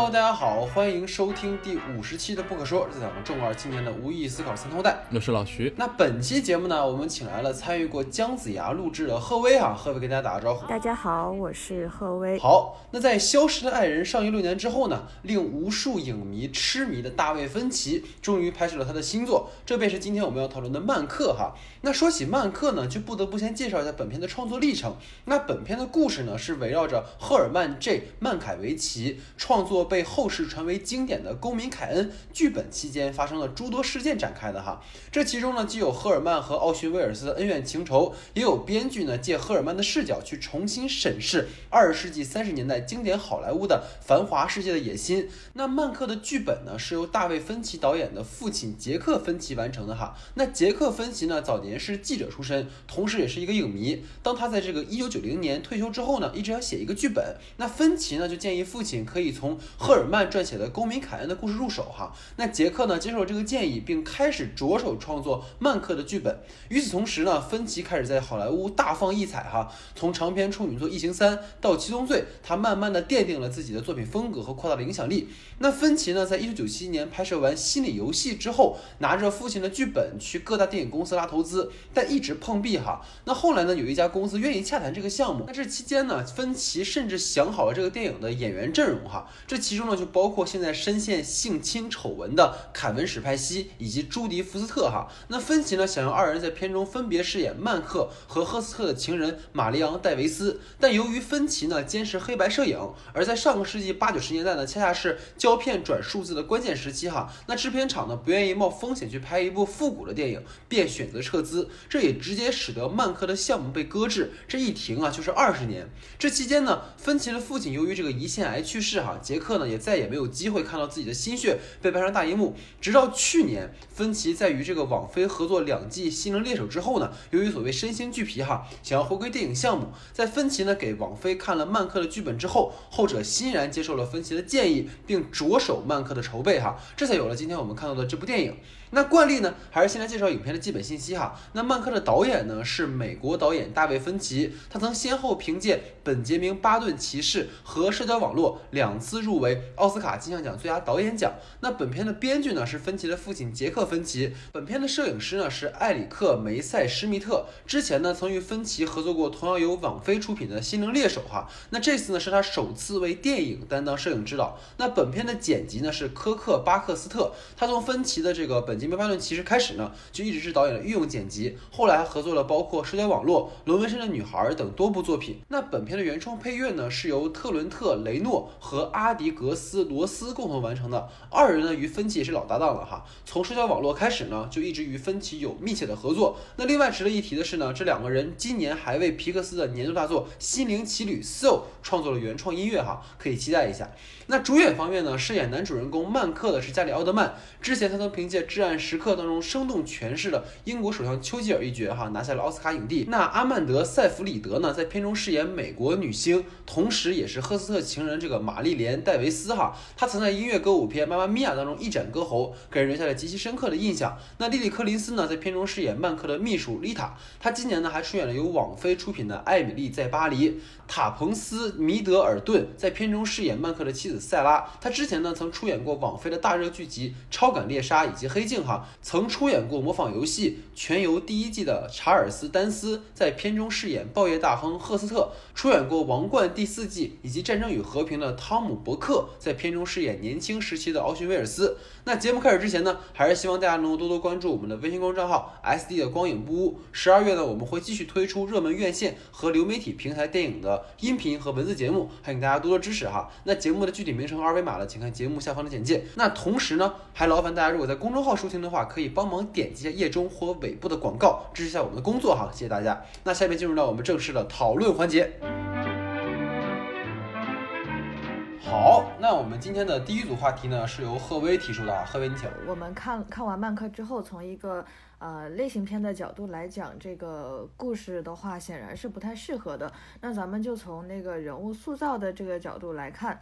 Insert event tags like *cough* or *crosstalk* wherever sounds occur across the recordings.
Hello，大家好，欢迎收听第五十期的不可说，这是咱们重二青年的无意义思考三通带。我是老徐。那本期节目呢，我们请来了参与过姜子牙录制的贺威哈，贺威跟大家打个招呼。大家好，我是贺威。好，那在《消失的爱人》上映六年之后呢，令无数影迷痴迷的大卫芬奇终于拍摄了他的新作，这便是今天我们要讨论的《曼克》哈。那说起《曼克》呢，就不得不先介绍一下本片的创作历程。那本片的故事呢，是围绕着赫尔曼 ·J· 曼凯维奇创作被后世传为经典的《公民凯恩》剧本期间发生了诸多事件展开的哈。这其中呢，既有赫尔曼和奥逊威尔斯的恩怨情仇，也有编剧呢借赫尔曼的视角去重新审视二十世纪三十年代经典好莱坞的繁华世界的野心。那《曼克》的剧本呢，是由大卫芬奇导演的父亲杰克芬奇完成的哈。那杰克芬奇呢，早年是记者出身，同时也是一个影迷。当他在这个一九九零年退休之后呢，一直要写一个剧本。那芬奇呢，就建议父亲可以从赫尔曼撰写的《公民凯恩》的故事入手哈。那杰克呢，接受了这个建议，并开始着手创作《曼克》的剧本。与此同时呢，芬奇开始在好莱坞大放异彩哈。从长篇处女作《异形三》到《七宗罪》，他慢慢的奠定了自己的作品风格和扩大了影响力。那芬奇呢，在一九九七年拍摄完《心理游戏》之后，拿着父亲的剧本去各大电影公司拉投资，但一直碰壁哈。那后来呢，有一家公司愿意洽谈这个项目。那这期间呢，芬奇甚至想好了这个电影的演员阵容哈。这其中呢，就包括现在深陷性侵丑闻的凯文史派西以及朱迪福斯特哈。那芬奇呢，想要二人在片中分别饰演曼克和赫斯特的情人玛丽昂戴维斯。但由于芬奇呢坚持黑白摄影，而在上个世纪八九十年代呢，恰恰是胶片转数字的关键时期哈。那制片厂呢不愿意冒风险去拍一部复古的电影，便选择撤资。这也直接使得曼克的项目被搁置，这一停啊就是二十年。这期间呢，芬奇的父亲由于这个胰腺癌去世哈，杰克呢也再也没有机会看到自己的心血被搬上大荧幕。直到去年，芬奇在与这个网飞合作两季《心灵猎手》之后呢，由于所谓身心俱疲哈，想要回归电影项目，在芬奇呢给网飞看了曼克的剧本之后，后者欣然接受了芬奇的建议，并着手曼克的筹备哈，这才有了今天我们看到的这部电影。那惯例呢，还是先来介绍影片的基本信息哈。那曼克的导演呢是美国导演大卫芬奇，他曾先后凭借《本杰明·巴顿骑士》和《社交网络》两次入围奥斯卡金像奖最佳导演奖。那本片的编剧呢是芬奇的父亲杰克芬奇，本片的摄影师呢是埃里克·梅塞施密特，之前呢曾与芬奇合作过同样由网飞出品的《心灵猎手》哈。那这次呢是他首次为电影担当摄影指导。那本片的剪辑呢是科克·巴克斯特，他从芬奇的这个本。《杰明·巴顿骑士》开始呢，就一直是导演的御用剪辑，后来还合作了包括《社交网络》《龙纹身的女孩》等多部作品。那本片的原创配乐呢，是由特伦特·雷诺和阿迪格斯·罗斯共同完成的。二人呢，与芬奇也是老搭档了哈。从《社交网络》开始呢，就一直与芬奇有密切的合作。那另外值得一提的是呢，这两个人今年还为皮克斯的年度大作《心灵奇旅》So 创作了原创音乐哈，可以期待一下。那主演方面呢，饰演男主人公曼克的是加里·奥德曼，之前他曾凭借《至暗时刻》当中生动诠释了英国首相丘吉尔一角，哈拿下了奥斯卡影帝。那阿曼德·塞弗里德呢，在片中饰演美国女星，同时也是赫斯特情人这个玛丽莲·戴维斯，哈，她曾在音乐歌舞片《妈妈咪呀》当中一展歌喉，给人留下了极其深刻的印象。那莉莉·柯林斯呢，在片中饰演曼克的秘书丽塔，她今年呢还出演了由网飞出品的《艾米丽在巴黎》。塔彭斯·米德尔顿在片中饰演曼克的妻子塞拉，她之前呢曾出演过网飞的大热剧集《超感猎杀》以及《黑镜》哈，曾出演过模仿游戏《全游》第一季的查尔斯·丹斯在片中饰演报业大亨赫斯特，出演过《王冠》第四季以及《战争与和平》的汤姆·伯克在片中饰演年轻时期的奥逊·威尔斯。那节目开始之前呢，还是希望大家能够多多关注我们的微信公众账号 “SD 的光影不污”。十二月呢，我们会继续推出热门院线和流媒体平台电影的。音频和文字节目，欢迎大家多多支持哈。那节目的具体名称和二维码呢，请看节目下方的简介。那同时呢，还劳烦大家如果在公众号收听的话，可以帮忙点击一下页中或尾部的广告，支持一下我们的工作哈。谢谢大家。那下面进入到我们正式的讨论环节。好，那我们今天的第一组话题呢，是由贺薇提出的啊。贺薇，你请。我们看看完曼克之后，从一个呃类型片的角度来讲这个故事的话，显然是不太适合的。那咱们就从那个人物塑造的这个角度来看，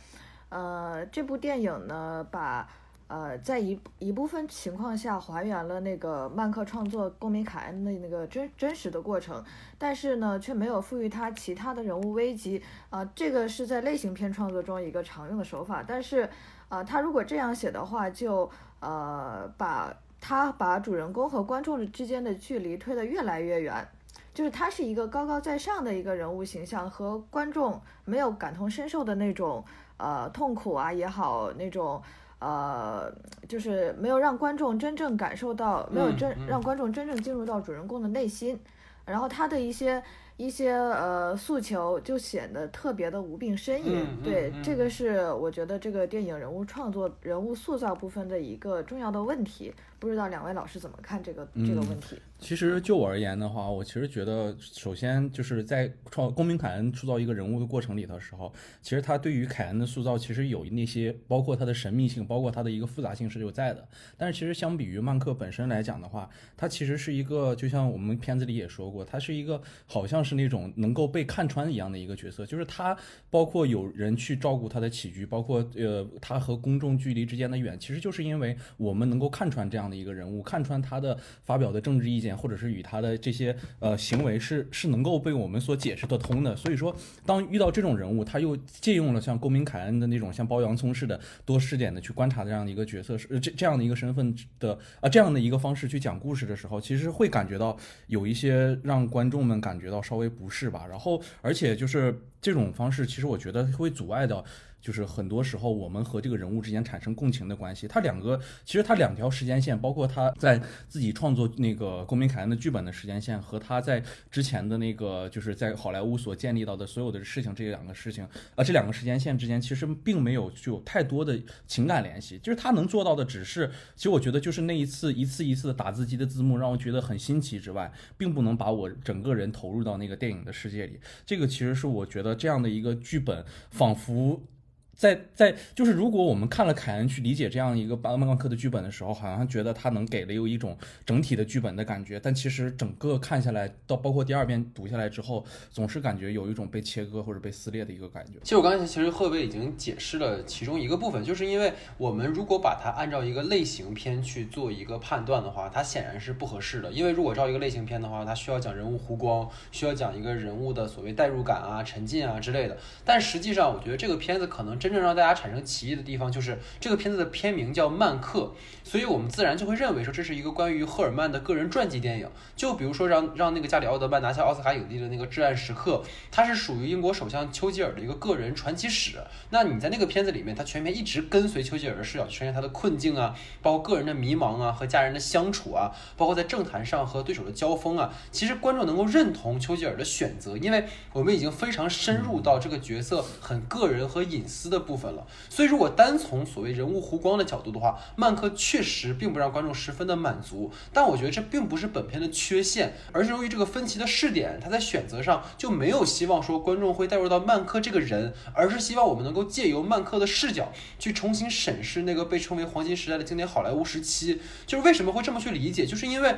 呃，这部电影呢，把呃，在一一部分情况下还原了那个曼克创作公民凯恩的那个真真实的过程，但是呢，却没有赋予他其他的人物危机啊、这个是在类型片创作中一个常用的手法，但是啊、他如果这样写的话，就呃把他把主人公和观众之间的距离推得越来越远。就是他是一个高高在上的一个人物形象，和观众没有感同身受的那种呃痛苦啊也好，那种呃就是没有让观众真正感受到，没有真嗯嗯让观众真正进入到主人公的内心，然后他的一些一些呃诉求就显得特别的无病呻吟。对，嗯这个是我觉得这个电影人物创作、人物塑造部分的一个重要的问题。不知道两位老师怎么看这个、这个嗯问题？其实就我而言的话，我其实觉得，首先就是在创公民凯恩塑造一个人物的过程里的时候，其实他对于凯恩的塑造，其实有那些包括他的神秘性，包括他的一个复杂性是有在的。但是其实相比于曼克本身来讲的话，他其实是一个，就像我们片子里也说过，他是一个好像是那种能够被看穿一样的一个角色，就是他包括有人去照顾他的起居，包括呃他和公众距离之间的远，其实就是因为我们能够看穿这样的一个人物，看穿他的发表的政治意见，或者是与他的这些呃行为是是能够被我们所解释得通的。所以说，当遇到这种人物，他又借用了像公民凯恩的那种像剥洋葱似的多视点的去观察这样的一个角色，是呃这这样的一个身份的啊、这样的一个方式去讲故事的时候，其实会感觉到有一些让观众们感觉到稍微不适吧。然后，而且就是这种方式，其实我觉得会阻碍到。就是很多时候我们和这个人物之间产生共情的关系，他两个其实他两条时间线，包括他在自己创作那个公民凯恩的剧本的时间线，和他在之前的那个就是在好莱坞所建立到的所有的事情，这两个事情啊、这两个时间线之间其实并没有具有太多的情感联系，就是他能做到的只是，其实我觉得就是那一次一次一次的打字机的字幕让我觉得很新奇之外，并不能把我整个人投入到那个电影的世界里。这个其实是我觉得这样的一个剧本，仿佛在在就是，如果我们看了凯恩去理解这样一个巴曼克的剧本的时候，好像觉得他能给了有一种整体的剧本的感觉，但其实整个看下来，到包括第二遍读下来之后，总是感觉有一种被切割或者被撕裂的一个感觉。其实我刚才其实贺伟已经解释了其中一个部分，就是因为我们如果把它按照一个类型片去做一个判断的话，它显然是不合适的。因为如果照一个类型片的话，它需要讲人物弧光，需要讲一个人物的所谓代入感啊、沉浸啊之类的。但实际上，我觉得这个片子可能真正让大家产生歧义的地方，就是这个片子的片名叫《曼克》，所以我们自然就会认为说这是一个关于赫尔曼的个人传记电影。就比如说让让那个加里奥德曼拿下奥斯卡影帝的那个《至暗时刻》，它是属于英国首相丘吉尔的一个个人传奇史。那你在那个片子里面，他全片一直跟随丘吉尔的视角去呈现他的困境啊，包括个人的迷茫啊，和家人的相处啊，包括在政坛上和对手的交锋啊。其实观众能够认同丘吉尔的选择，因为我们已经非常深入到这个角色很个人和隐私的部分了。所以，如果单从所谓人物弧光的角度的话，曼克确确实并不让观众十分的满足。但我觉得这并不是本片的缺陷，而是由于这个分歧的试点，他在选择上就没有希望说观众会带入到曼克这个人，而是希望我们能够借由曼克的视角去重新审视那个被称为黄金时代的经典好莱坞时期。就是为什么会这么去理解，就是因为。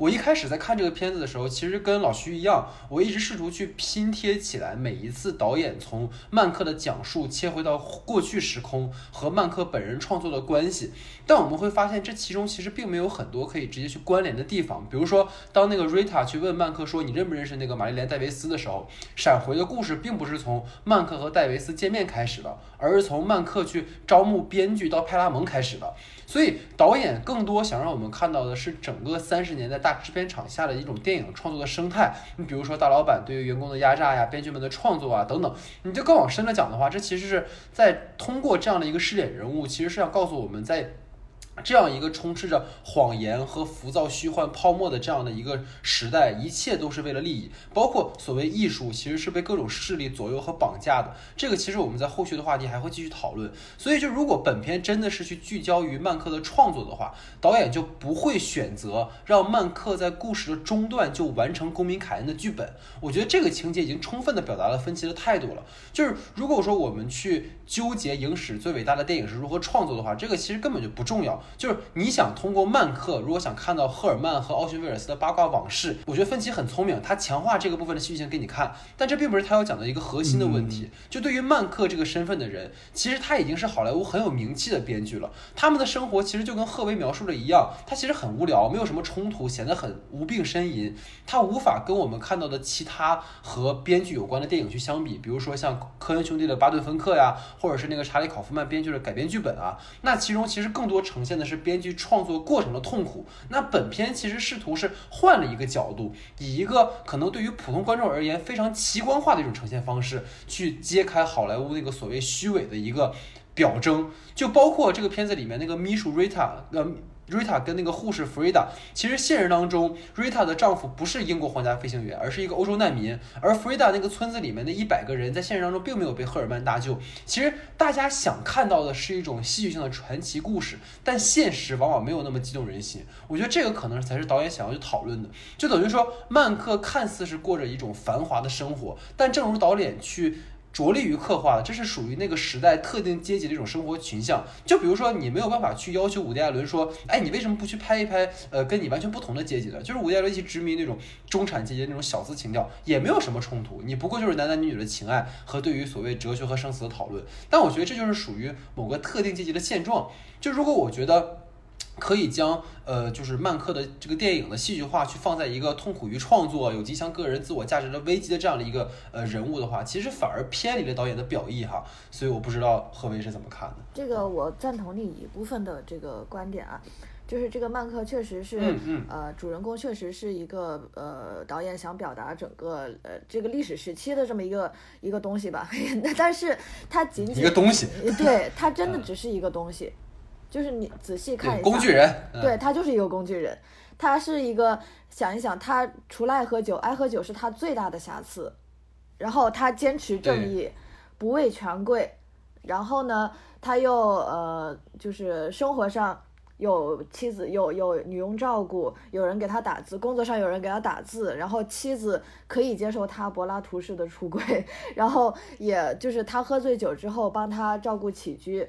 我一开始在看这个片子的时候，其实跟老徐一样，我一直试图去拼贴起来每一次导演从曼克的讲述切回到过去时空和曼克本人创作的关系。但我们会发现，这其中其实并没有很多可以直接去关联的地方。比如说，当那个瑞塔去问曼克说你认不认识那个玛丽莲戴维斯的时候，闪回的故事并不是从曼克和戴维斯见面开始的，而是从曼克去招募编剧到派拉蒙开始的。所以导演更多想让我们看到的是整个三十年代大制片厂下的一种电影创作的生态。你比如说大老板对于员工的压榨呀、编剧们的创作啊等等。你就更往深了讲的话，这其实是在通过这样的一个试点人物，其实是想告诉我们在。这样一个充斥着谎言和浮躁、虚幻、泡沫的这样的一个时代，一切都是为了利益，包括所谓艺术，其实是被各种势力左右和绑架的。这个其实我们在后续的话题还会继续讨论。所以，就如果本片真的是去聚焦于曼克的创作的话，导演就不会选择让曼克在故事的中段就完成公民凯恩的剧本。我觉得这个情节已经充分的表达了分歧的态度了。就是如果说我们去纠结影史最伟大的电影是如何创作的话，这个其实根本就不重要。要。就是你想通过曼克，如果想看到赫尔曼和奥逊威尔斯的八卦往事，我觉得芬奇很聪明，他强化这个部分的戏剧性给你看，但这并不是他要讲的一个核心的问题。就对于曼克这个身份的人，其实他已经是好莱坞很有名气的编剧了。他们的生活其实就跟赫维描述的一样，他其实很无聊，没有什么冲突，显得很无病呻吟。他无法跟我们看到的其他和编剧有关的电影去相比，比如说像科恩兄弟的《巴顿芬克》呀，或者是那个查理考夫曼编剧的改编剧本啊。那其中其实更多呈现现在是编剧创作过程的痛苦。那本片其实试图是换了一个角度，以一个可能对于普通观众而言非常奇观化的一种呈现方式，去揭开好莱坞那个所谓虚伪的一个表征。就包括这个片子里面那个秘书 Rita，呃。Rita 跟那个护士 Frida，其实现实当中，Rita 的丈夫不是英国皇家飞行员，而是一个欧洲难民。而 Frida 那个村子里面的一百个人，在现实当中并没有被赫尔曼搭救。其实大家想看到的是一种戏剧性的传奇故事，但现实往往没有那么激动人心。我觉得这个可能才是导演想要去讨论的。就等于说，曼克看似是过着一种繁华的生活，但正如导演去。着力于刻画的，这是属于那个时代特定阶级的一种生活群像。就比如说，你没有办法去要求伍迪·艾伦说，哎，你为什么不去拍一拍，呃，跟你完全不同的阶级的？就是伍迪·艾伦一直执迷那种中产阶级那种小资情调，也没有什么冲突。你不过就是男男女女的情爱和对于所谓哲学和生死的讨论。但我觉得这就是属于某个特定阶级的现状。就如果我觉得。可以将呃，就是曼克的这个电影的戏剧化去放在一个痛苦于创作、有极强个人自我价值的危机的这样的一个呃人物的话，其实反而偏离了导演的表意哈。所以我不知道贺薇是怎么看的。这个我赞同你一部分的这个观点啊，就是这个曼克确实是，呃，主人公确实是一个呃，导演想表达整个呃这个历史时期的这么一个一个东西吧。*laughs* 但是它仅仅一个东西，对，它真的只是一个东西。就是你仔细看一下，工具人，对他就是一个工具人，他是一个想一想，他除了爱喝酒，爱喝酒是他最大的瑕疵，然后他坚持正义，不畏权贵，然后呢，他又呃，就是生活上有妻子，有有女佣照顾，有人给他打字，工作上有人给他打字，然后妻子可以接受他柏拉图式的出轨，然后也就是他喝醉酒之后帮他照顾起居。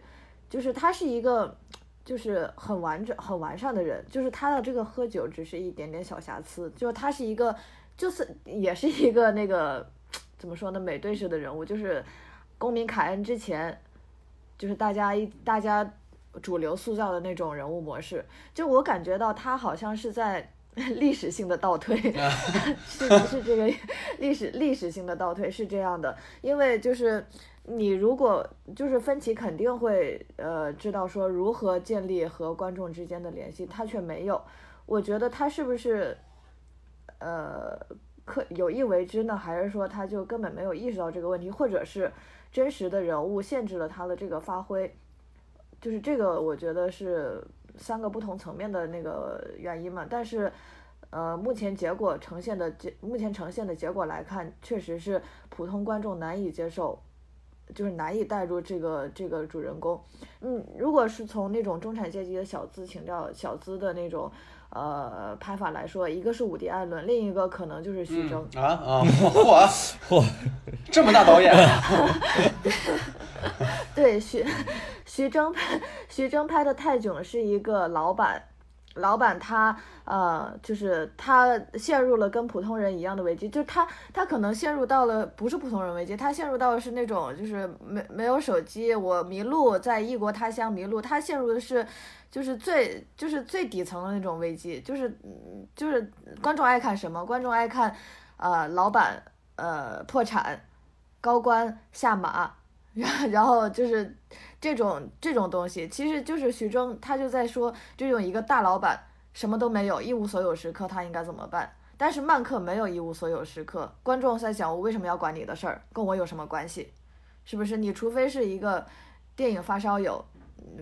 就是他是一个，就是很完整、很完善的人。就是他的这个喝酒只是一点点小瑕疵。就是他是一个，就是也是一个那个怎么说呢？美队式的人物。就是公民凯恩之前，就是大家一大家主流塑造的那种人物模式。就我感觉到他好像是在 *laughs* 历史性的倒退，*laughs* 是是这个历史历史性的倒退是这样的，因为就是。你如果就是芬奇肯定会呃知道说如何建立和观众之间的联系，他却没有。我觉得他是不是呃刻有意为之呢？还是说他就根本没有意识到这个问题，或者是真实的人物限制了他的这个发挥？就是这个，我觉得是三个不同层面的那个原因嘛。但是呃，目前结果呈现的结，目前呈现的结果来看，确实是普通观众难以接受。就是难以带入这个这个主人公，嗯，如果是从那种中产阶级的小资情调、小资的那种呃拍法来说，一个是伍迪·艾伦，另一个可能就是徐峥啊啊，嚯嚯，*laughs* 这么大导演，*laughs* 对徐徐峥拍徐峥拍的《泰囧》是一个老板。老板他呃，就是他陷入了跟普通人一样的危机，就是他他可能陷入到了不是普通人危机，他陷入到的是那种就是没没有手机，我迷路在异国他乡迷路，他陷入的是就是最就是最底层的那种危机，就是就是观众爱看什么？观众爱看呃老板呃破产，高官下马，然 *laughs* 然后就是。这种这种东西，其实就是徐峥，他就在说，这种一个大老板什么都没有，一无所有时刻，他应该怎么办？但是曼克没有一无所有时刻，观众在想，我为什么要管你的事儿？跟我有什么关系？是不是？你除非是一个电影发烧友，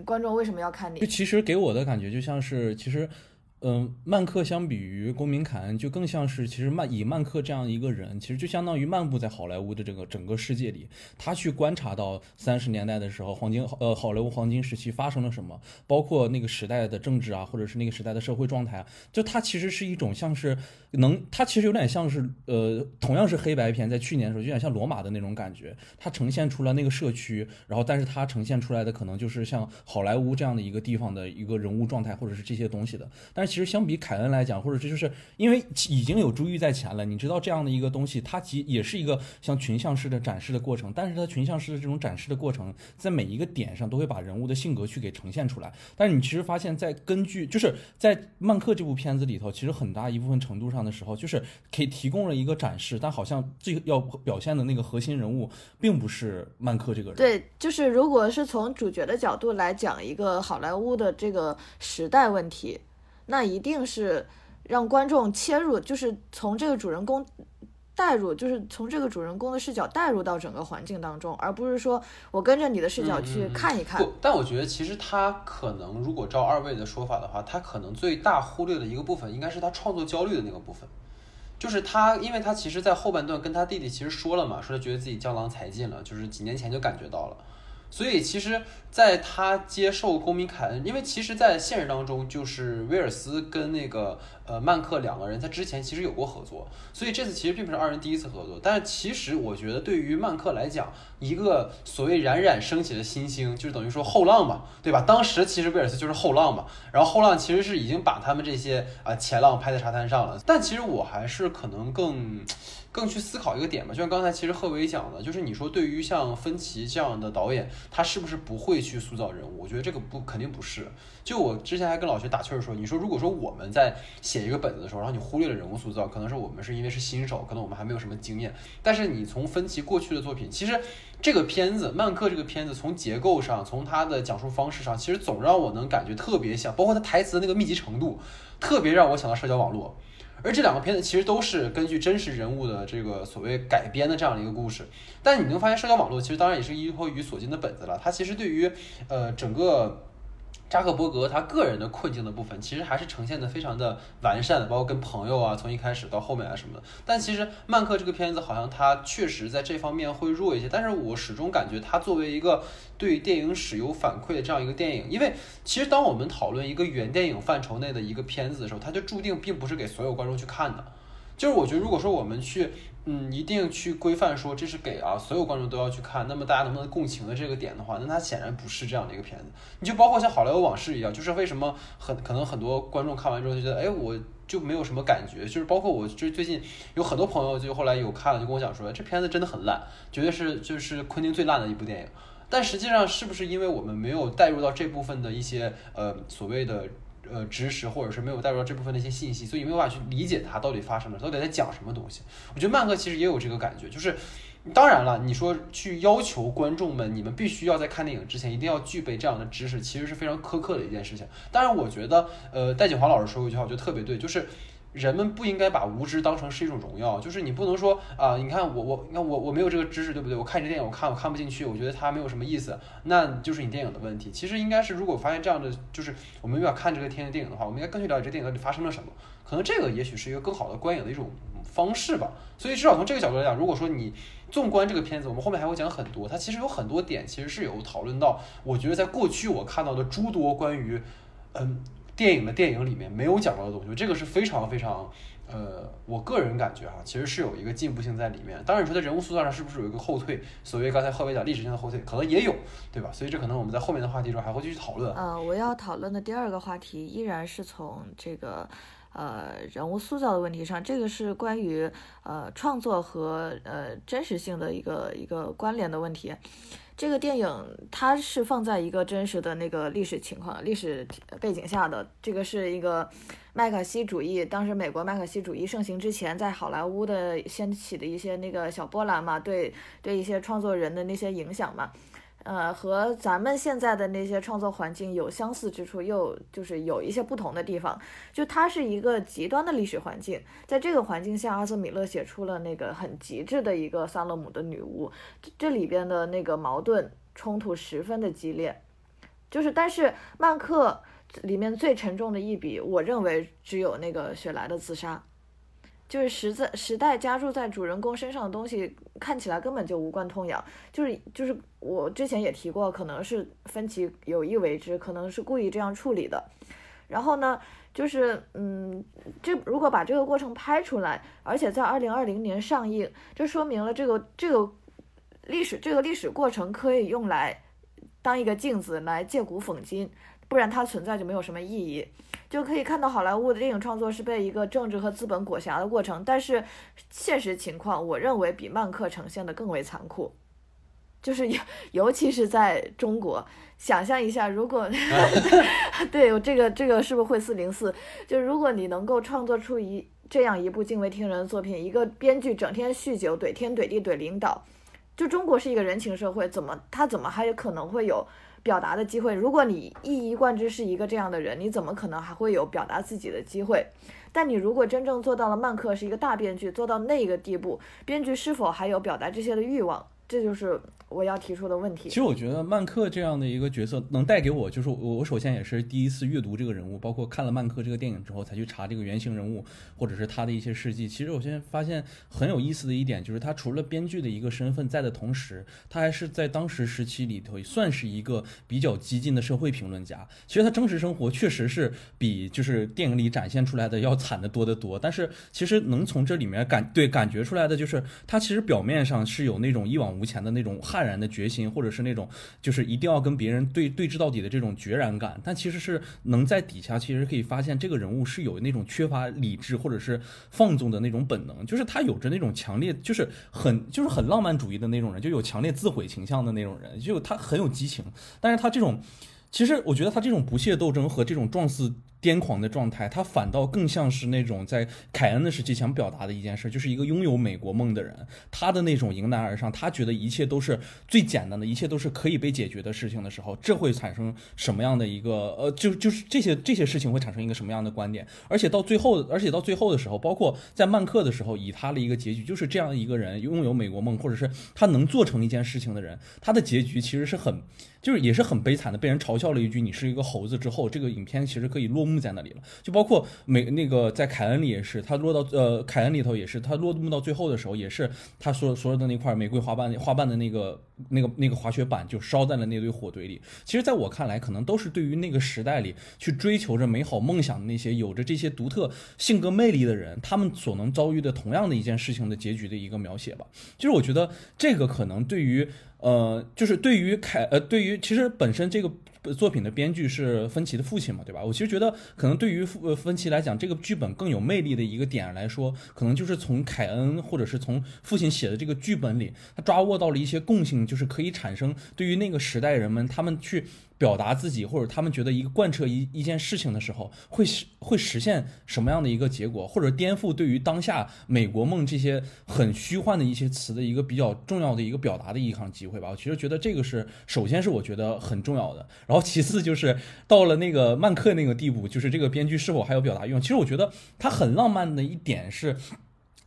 观众为什么要看你？就其实给我的感觉就像是，其实嗯，曼克相比于公民凯恩，就更像是其实曼以曼克这样一个人，其实就相当于漫步在好莱坞的这个整个世界里，他去观察到三十年代的时候黄金呃好莱坞黄金时期发生了什么，包括那个时代的政治啊，或者是那个时代的社会状态，就他其实是一种像是能，它其实有点像是呃同样是黑白片，在去年的时候有点像罗马的那种感觉，它呈现出了那个社区，然后但是它呈现出来的可能就是像好莱坞这样的一个地方的一个人物状态，或者是这些东西的，但是。其实相比凯恩来讲，或者这就是因为已经有珠玉在前了，你知道这样的一个东西，它其也是一个像群像式的展示的过程。但是它群像式的这种展示的过程，在每一个点上都会把人物的性格去给呈现出来。但是你其实发现，在根据就是在曼克这部片子里头，其实很大一部分程度上的时候，就是可以提供了一个展示，但好像这个要表现的那个核心人物并不是曼克这个人。对，就是如果是从主角的角度来讲一个好莱坞的这个时代问题。那一定是让观众切入，就是从这个主人公带入，就是从这个主人公的视角带入到整个环境当中，而不是说我跟着你的视角去看一看。不，但我觉得其实他可能，如果照二位的说法的话，他可能最大忽略的一个部分，应该是他创作焦虑的那个部分，就是他，因为他其实，在后半段跟他弟弟其实说了嘛，说他觉得自己江郎才尽了，就是几年前就感觉到了。所以其实，在他接受公民凯恩，因为其实，在现实当中，就是威尔斯跟那个呃曼克两个人，在之前其实有过合作，所以这次其实并不是二人第一次合作。但是其实我觉得，对于曼克来讲，一个所谓冉冉升起的新星，就是等于说后浪嘛，对吧？当时其实威尔斯就是后浪嘛，然后后浪其实是已经把他们这些啊前浪拍在沙滩上了。但其实我还是可能更。更去思考一个点吧，就像刚才其实贺伟讲的，就是你说对于像芬奇这样的导演，他是不是不会去塑造人物？我觉得这个不肯定不是。就我之前还跟老徐打趣说，你说如果说我们在写一个本子的时候，然后你忽略了人物塑造，可能是我们是因为是新手，可能我们还没有什么经验。但是你从芬奇过去的作品，其实这个片子《曼克》这个片子，从结构上，从他的讲述方式上，其实总让我能感觉特别像，包括他台词的那个密集程度，特别让我想到社交网络。而这两个片子其实都是根据真实人物的这个所谓改编的这样的一个故事，但你能发现社交网络其实当然也是依托于索金的本子了，它其实对于呃整个。扎克伯格他个人的困境的部分，其实还是呈现的非常的完善的，包括跟朋友啊，从一开始到后面啊什么的。但其实曼克这个片子好像他确实在这方面会弱一些，但是我始终感觉他作为一个对电影史有反馈的这样一个电影，因为其实当我们讨论一个原电影范畴内的一个片子的时候，它就注定并不是给所有观众去看的。就是我觉得如果说我们去。嗯，一定去规范说这是给啊所有观众都要去看，那么大家能不能共情的这个点的话，那它显然不是这样的一个片子。你就包括像《好莱坞往事》一样，就是为什么很可能很多观众看完之后就觉得，哎，我就没有什么感觉。就是包括我，就最近有很多朋友就后来有看了，就跟我讲说，这片子真的很烂，绝对是就是昆汀最烂的一部电影。但实际上是不是因为我们没有带入到这部分的一些呃所谓的？呃，知识或者是没有带入到这部分的一些信息，所以没有办法去理解它到底发生了，到底在讲什么东西。我觉得漫客其实也有这个感觉，就是当然了，你说去要求观众们，你们必须要在看电影之前一定要具备这样的知识，其实是非常苛刻的一件事情。当然，我觉得呃，戴锦华老师说过一句话，我觉得特别对，就是。人们不应该把无知当成是一种荣耀，就是你不能说啊，你看我我你看我我没有这个知识，对不对？我看这电影，我看我看不进去，我觉得它没有什么意思，那就是你电影的问题。其实应该是，如果发现这样的，就是我们要看这个天的电影的话，我们应该更去了解这电影到底发生了什么。可能这个也许是一个更好的观影的一种方式吧。所以至少从这个角度来讲，如果说你纵观这个片子，我们后面还会讲很多，它其实有很多点其实是有讨论到。我觉得在过去我看到的诸多关于嗯。电影的电影里面没有讲到的东西，这个是非常非常，呃，我个人感觉哈，其实是有一个进步性在里面。当然，你说在人物塑造上是不是有一个后退？所谓刚才贺伟讲历史性的后退，可能也有，对吧？所以这可能我们在后面的话题中还会继续讨论。呃，我要讨论的第二个话题依然是从这个呃人物塑造的问题上，这个是关于呃创作和呃真实性的一个一个关联的问题。这个电影它是放在一个真实的那个历史情况、历史背景下的。这个是一个麦卡锡主义，当时美国麦卡锡主义盛行之前，在好莱坞的掀起的一些那个小波澜嘛，对对一些创作人的那些影响嘛。呃，和咱们现在的那些创作环境有相似之处，又就是有一些不同的地方。就它是一个极端的历史环境，在这个环境下，阿瑟米勒写出了那个很极致的一个萨勒姆的女巫，这里边的那个矛盾冲突十分的激烈。就是，但是曼克里面最沉重的一笔，我认为只有那个雪莱的自杀。就是时在时代加注在主人公身上的东西，看起来根本就无关痛痒。就是就是我之前也提过，可能是分歧有意为之，可能是故意这样处理的。然后呢，就是嗯，这如果把这个过程拍出来，而且在二零二零年上映，这说明了这个这个历史这个历史过程可以用来当一个镜子来借古讽今，不然它存在就没有什么意义。就可以看到好莱坞的电影创作是被一个政治和资本裹挟的过程，但是现实情况，我认为比曼克呈现的更为残酷，就是尤尤其是在中国，想象一下，如果 *laughs* *laughs* 对这个这个是不是会四零四？就如果你能够创作出一这样一部惊为天人的作品，一个编剧整天酗酒怼天怼地怼领导，就中国是一个人情社会，怎么他怎么还有可能会有？表达的机会，如果你一以贯之是一个这样的人，你怎么可能还会有表达自己的机会？但你如果真正做到了，曼克是一个大编剧，做到那个地步，编剧是否还有表达这些的欲望？这就是我要提出的问题。其实我觉得曼克这样的一个角色能带给我，就是我我首先也是第一次阅读这个人物，包括看了曼克这个电影之后才去查这个原型人物，或者是他的一些事迹。其实我现在发现很有意思的一点就是，他除了编剧的一个身份在的同时，他还是在当时时期里头算是一个比较激进的社会评论家。其实他真实生活确实是比就是电影里展现出来的要惨的多得多，但是其实能从这里面感对感觉出来的就是他其实表面上是有那种一往无前的那种汗淡然的决心，或者是那种就是一定要跟别人对对峙到底的这种决然感，但其实是能在底下其实可以发现这个人物是有那种缺乏理智或者是放纵的那种本能，就是他有着那种强烈，就是很就是很浪漫主义的那种人，就有强烈自毁倾向的那种人，就他很有激情，但是他这种其实我觉得他这种不懈斗争和这种状似。癫狂的状态，他反倒更像是那种在凯恩的时期想表达的一件事，就是一个拥有美国梦的人，他的那种迎难而上，他觉得一切都是最简单的，一切都是可以被解决的事情的时候，这会产生什么样的一个呃，就就是这些这些事情会产生一个什么样的观点？而且到最后，而且到最后的时候，包括在曼克的时候，以他的一个结局，就是这样一个人拥有美国梦，或者是他能做成一件事情的人，他的结局其实是很，就是也是很悲惨的，被人嘲笑了一句你是一个猴子之后，这个影片其实可以落幕。在那里了，就包括美那个在凯恩里也是，他落到呃凯恩里头也是，他落幕到最后的时候也是，他所所有的那块玫瑰花瓣花瓣的那个那个那个滑雪板就烧在了那堆火堆里。其实，在我看来，可能都是对于那个时代里去追求着美好梦想的那些有着这些独特性格魅力的人，他们所能遭遇的同样的一件事情的结局的一个描写吧。就是我觉得这个可能对于呃，就是对于凯呃，对于其实本身这个。作品的编剧是芬奇的父亲嘛，对吧？我其实觉得，可能对于呃芬奇来讲，这个剧本更有魅力的一个点来说，可能就是从凯恩或者是从父亲写的这个剧本里，他抓握到了一些共性，就是可以产生对于那个时代人们他们去。表达自己，或者他们觉得一个贯彻一一件事情的时候，会实会实现什么样的一个结果，或者颠覆对于当下美国梦这些很虚幻的一些词的一个比较重要的一个表达的一场机会吧。我其实觉得这个是，首先是我觉得很重要的，然后其次就是到了那个曼克那个地步，就是这个编剧是否还有表达欲望。其实我觉得他很浪漫的一点是。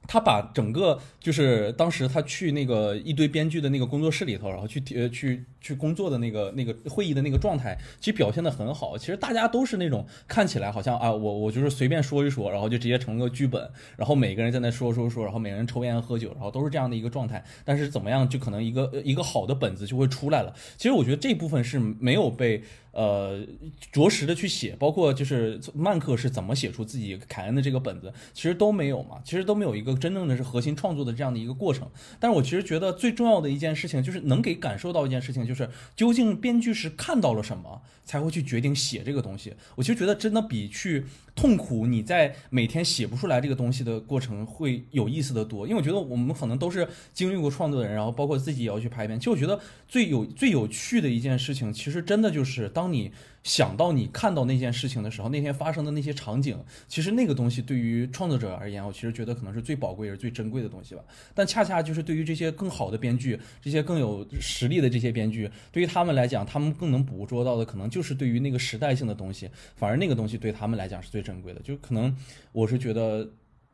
他把整个就是当时他去那个一堆编剧的那个工作室里头，然后去呃去去工作的那个那个会议的那个状态，其实表现的很好。其实大家都是那种看起来好像啊，我我就是随便说一说，然后就直接成个剧本，然后每个人在那说说说，然后每个人抽烟喝酒，然后都是这样的一个状态。但是怎么样，就可能一个一个好的本子就会出来了。其实我觉得这部分是没有被。呃，着实的去写，包括就是曼克是怎么写出自己凯恩的这个本子，其实都没有嘛，其实都没有一个真正的是核心创作的这样的一个过程。但是我其实觉得最重要的一件事情，就是能给感受到一件事情，就是究竟编剧是看到了什么，才会去决定写这个东西。我其实觉得真的比去。痛苦，你在每天写不出来这个东西的过程会有意思的多，因为我觉得我们可能都是经历过创作的人，然后包括自己也要去拍片。其实我觉得最有最有趣的一件事情，其实真的就是当你。想到你看到那件事情的时候，那天发生的那些场景，其实那个东西对于创作者而言，我其实觉得可能是最宝贵也是最珍贵的东西吧。但恰恰就是对于这些更好的编剧，这些更有实力的这些编剧，对于他们来讲，他们更能捕捉到的，可能就是对于那个时代性的东西，反而那个东西对他们来讲是最珍贵的。就可能我是觉得。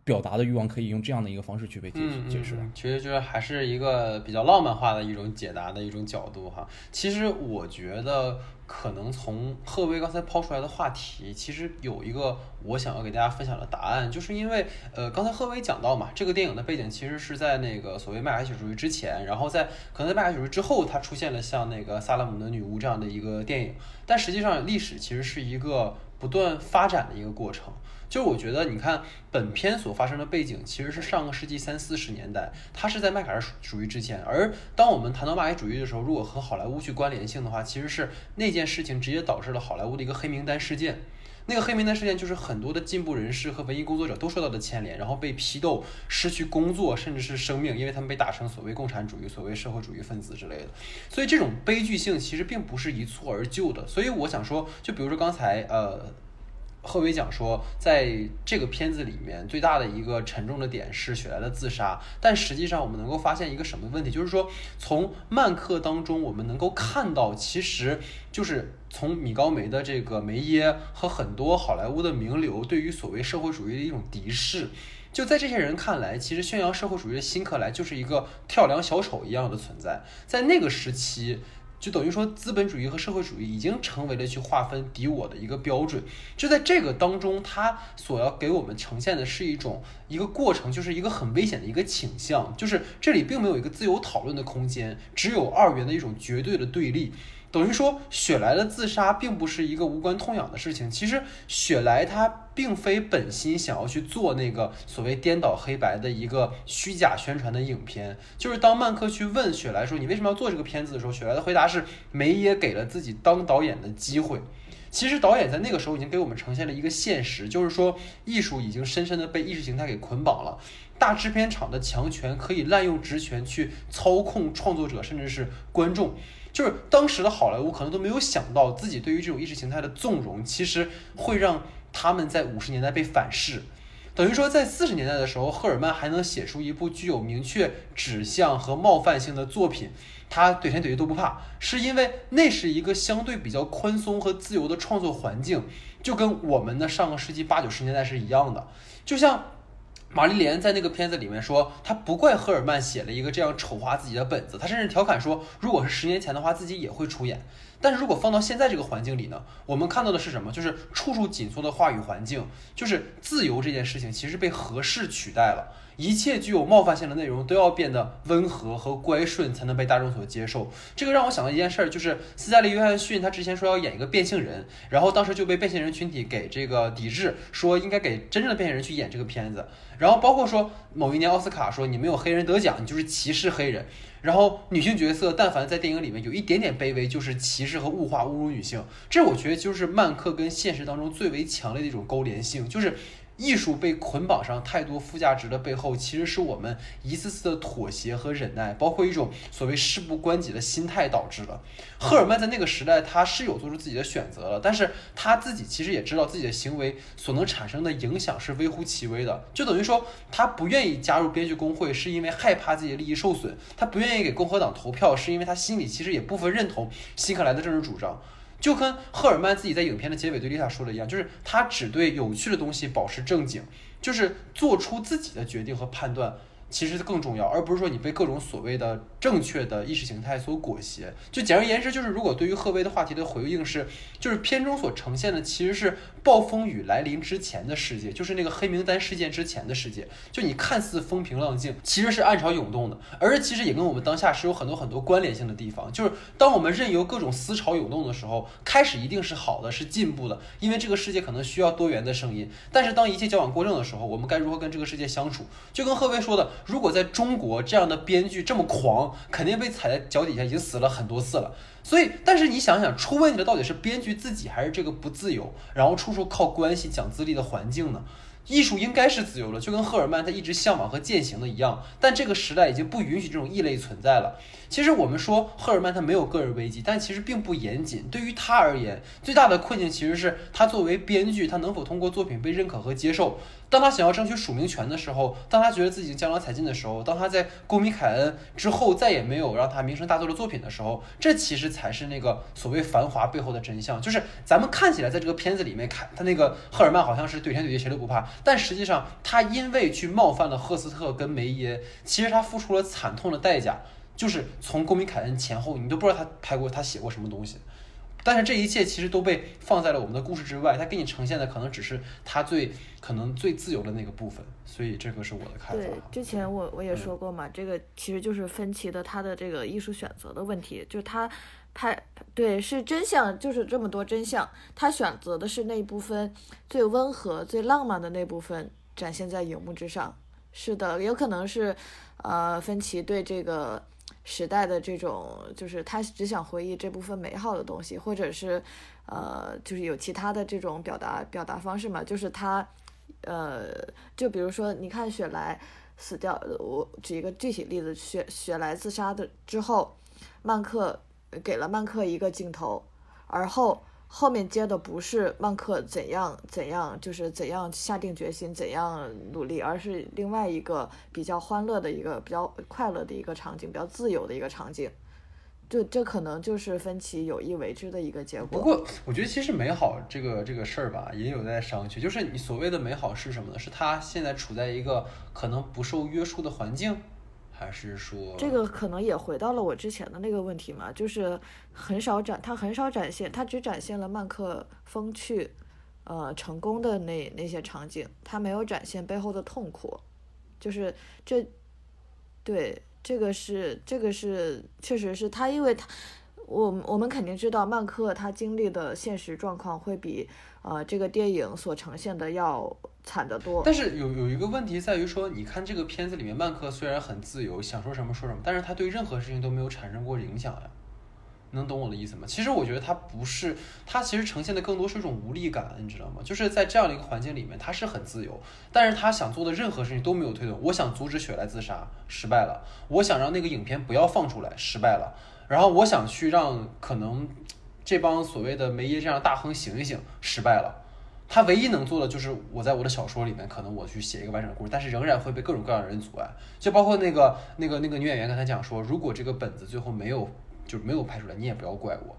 表达的欲望可以用这样的一个方式去被解嗯，解释其实就是还是一个比较浪漫化的一种解答的一种角度哈。其实我觉得，可能从贺威刚才抛出来的话题，其实有一个我想要给大家分享的答案，就是因为呃，刚才贺威讲到嘛，这个电影的背景其实是在那个所谓麦卡锡主义之前，然后在可能在麦卡锡主义之后，它出现了像那个萨勒姆的女巫这样的一个电影，但实际上历史其实是一个不断发展的一个过程。就是我觉得，你看本片所发生的背景其实是上个世纪三四十年代，它是在麦卡锡主义之前。而当我们谈到麦卡锡主义的时候，如果和好莱坞去关联性的话，其实是那件事情直接导致了好莱坞的一个黑名单事件。那个黑名单事件就是很多的进步人士和文艺工作者都受到的牵连，然后被批斗、失去工作，甚至是生命，因为他们被打成所谓共产主义、所谓社会主义分子之类的。所以这种悲剧性其实并不是一蹴而就的。所以我想说，就比如说刚才呃。贺薇讲说，在这个片子里面，最大的一个沉重的点是雪莱的自杀。但实际上，我们能够发现一个什么问题，就是说，从曼克当中，我们能够看到，其实就是从米高梅的这个梅耶和很多好莱坞的名流对于所谓社会主义的一种敌视。就在这些人看来，其实宣扬社会主义的辛克莱就是一个跳梁小丑一样的存在。在那个时期。就等于说，资本主义和社会主义已经成为了去划分敌我的一个标准。就在这个当中，它所要给我们呈现的是一种一个过程，就是一个很危险的一个倾向，就是这里并没有一个自由讨论的空间，只有二元的一种绝对的对立。等于说，雪莱的自杀并不是一个无关痛痒的事情。其实，雪莱他并非本心想要去做那个所谓颠倒黑白的一个虚假宣传的影片。就是当曼克去问雪莱说：“你为什么要做这个片子？”的时候，雪莱的回答是：“梅耶给了自己当导演的机会。”其实，导演在那个时候已经给我们呈现了一个现实，就是说，艺术已经深深的被意识形态给捆绑了。大制片厂的强权可以滥用职权去操控创作者，甚至是观众。就是当时的好莱坞可能都没有想到，自己对于这种意识形态的纵容，其实会让他们在五十年代被反噬。等于说，在四十年代的时候，赫尔曼还能写出一部具有明确指向和冒犯性的作品，他怼天怼地都不怕，是因为那是一个相对比较宽松和自由的创作环境，就跟我们的上个世纪八九十年代是一样的，就像。玛丽莲在那个片子里面说，她不怪赫尔曼写了一个这样丑化自己的本子，她甚至调侃说，如果是十年前的话，自己也会出演。但是如果放到现在这个环境里呢，我们看到的是什么？就是处处紧缩的话语环境，就是自由这件事情其实被合适取代了。一切具有冒犯性的内容都要变得温和和乖顺，才能被大众所接受。这个让我想到一件事儿，就是斯嘉丽·约翰逊，他之前说要演一个变性人，然后当时就被变性人群体给这个抵制，说应该给真正的变性人去演这个片子。然后包括说某一年奥斯卡说你没有黑人得奖，你就是歧视黑人。然后女性角色但凡在电影里面有一点点卑微，就是歧视和物化、侮辱女性。这我觉得就是漫客跟现实当中最为强烈的一种勾连性，就是。艺术被捆绑上太多附加值的背后，其实是我们一次次的妥协和忍耐，包括一种所谓事不关己的心态导致的。赫尔曼在那个时代，他是有做出自己的选择了，但是他自己其实也知道自己的行为所能产生的影响是微乎其微的，就等于说他不愿意加入编剧工会，是因为害怕自己的利益受损；他不愿意给共和党投票，是因为他心里其实也部分认同辛克莱的政治主张。就跟赫尔曼自己在影片的结尾对丽塔说的一样，就是他只对有趣的东西保持正经，就是做出自己的决定和判断。其实更重要，而不是说你被各种所谓的正确的意识形态所裹挟。就简而言之，就是如果对于贺威的话题的回应是，就是片中所呈现的其实是暴风雨来临之前的世界，就是那个黑名单事件之前的世界。就你看似风平浪静，其实是暗潮涌动的，而其实也跟我们当下是有很多很多关联性的地方。就是当我们任由各种思潮涌动的时候，开始一定是好的，是进步的，因为这个世界可能需要多元的声音。但是当一切矫枉过正的时候，我们该如何跟这个世界相处？就跟贺威说的。如果在中国这样的编剧这么狂，肯定被踩在脚底下，已经死了很多次了。所以，但是你想想，出问题的到底是编剧自己，还是这个不自由，然后处处靠关系、讲资历的环境呢？艺术应该是自由的，就跟赫尔曼他一直向往和践行的一样。但这个时代已经不允许这种异类存在了。其实我们说赫尔曼他没有个人危机，但其实并不严谨。对于他而言，最大的困境其实是他作为编剧，他能否通过作品被认可和接受。当他想要争取署名权的时候，当他觉得自己已经江郎才尽的时候，当他在公民凯恩之后再也没有让他名声大作的作品的时候，这其实才是那个所谓繁华背后的真相。就是咱们看起来在这个片子里面看他那个赫尔曼好像是怼天怼地谁都不怕，但实际上他因为去冒犯了赫斯特跟梅耶，其实他付出了惨痛的代价。就是从公民凯恩前后，你都不知道他拍过他写过什么东西。但是这一切其实都被放在了我们的故事之外，他给你呈现的可能只是他最可能最自由的那个部分，所以这个是我的看法。对，之前我我也说过嘛，这个其实就是分歧的他的这个艺术选择的问题，就是他拍对是真相，就是这么多真相，他选择的是那一部分最温和、最浪漫的那部分展现在荧幕之上。是的，有可能是呃分歧对这个。时代的这种，就是他只想回忆这部分美好的东西，或者是，呃，就是有其他的这种表达表达方式嘛？就是他，呃，就比如说，你看雪莱死掉，我举一个具体例子，雪雪莱自杀的之后，曼克给了曼克一个镜头，而后。后面接的不是曼克怎样怎样，就是怎样下定决心，怎样努力，而是另外一个比较欢乐的一个比较快乐的一个场景，比较自由的一个场景。这这可能就是分歧有意为之的一个结果。不过，我觉得其实美好这个这个事儿吧，也有待商榷。就是你所谓的美好是什么呢？是他现在处在一个可能不受约束的环境。还是说这个可能也回到了我之前的那个问题嘛，就是很少展，他很少展现，他只展现了曼克风趣，呃，成功的那那些场景，他没有展现背后的痛苦，就是这，对，这个是这个是确实是他，因为他，我我们肯定知道曼克他经历的现实状况会比呃这个电影所呈现的要。惨得多，但是有有一个问题在于说，你看这个片子里面，曼克虽然很自由，想说什么说什么，但是他对任何事情都没有产生过影响呀，能懂我的意思吗？其实我觉得他不是，他其实呈现的更多是一种无力感，你知道吗？就是在这样的一个环境里面，他是很自由，但是他想做的任何事情都没有推动。我想阻止雪莱自杀，失败了；我想让那个影片不要放出来，失败了；然后我想去让可能这帮所谓的梅耶这样大亨醒一醒，失败了。他唯一能做的就是我在我的小说里面，可能我去写一个完整的故事，但是仍然会被各种各样的人阻碍，就包括那个那个那个女演员刚才讲说，如果这个本子最后没有就是没有拍出来，你也不要怪我，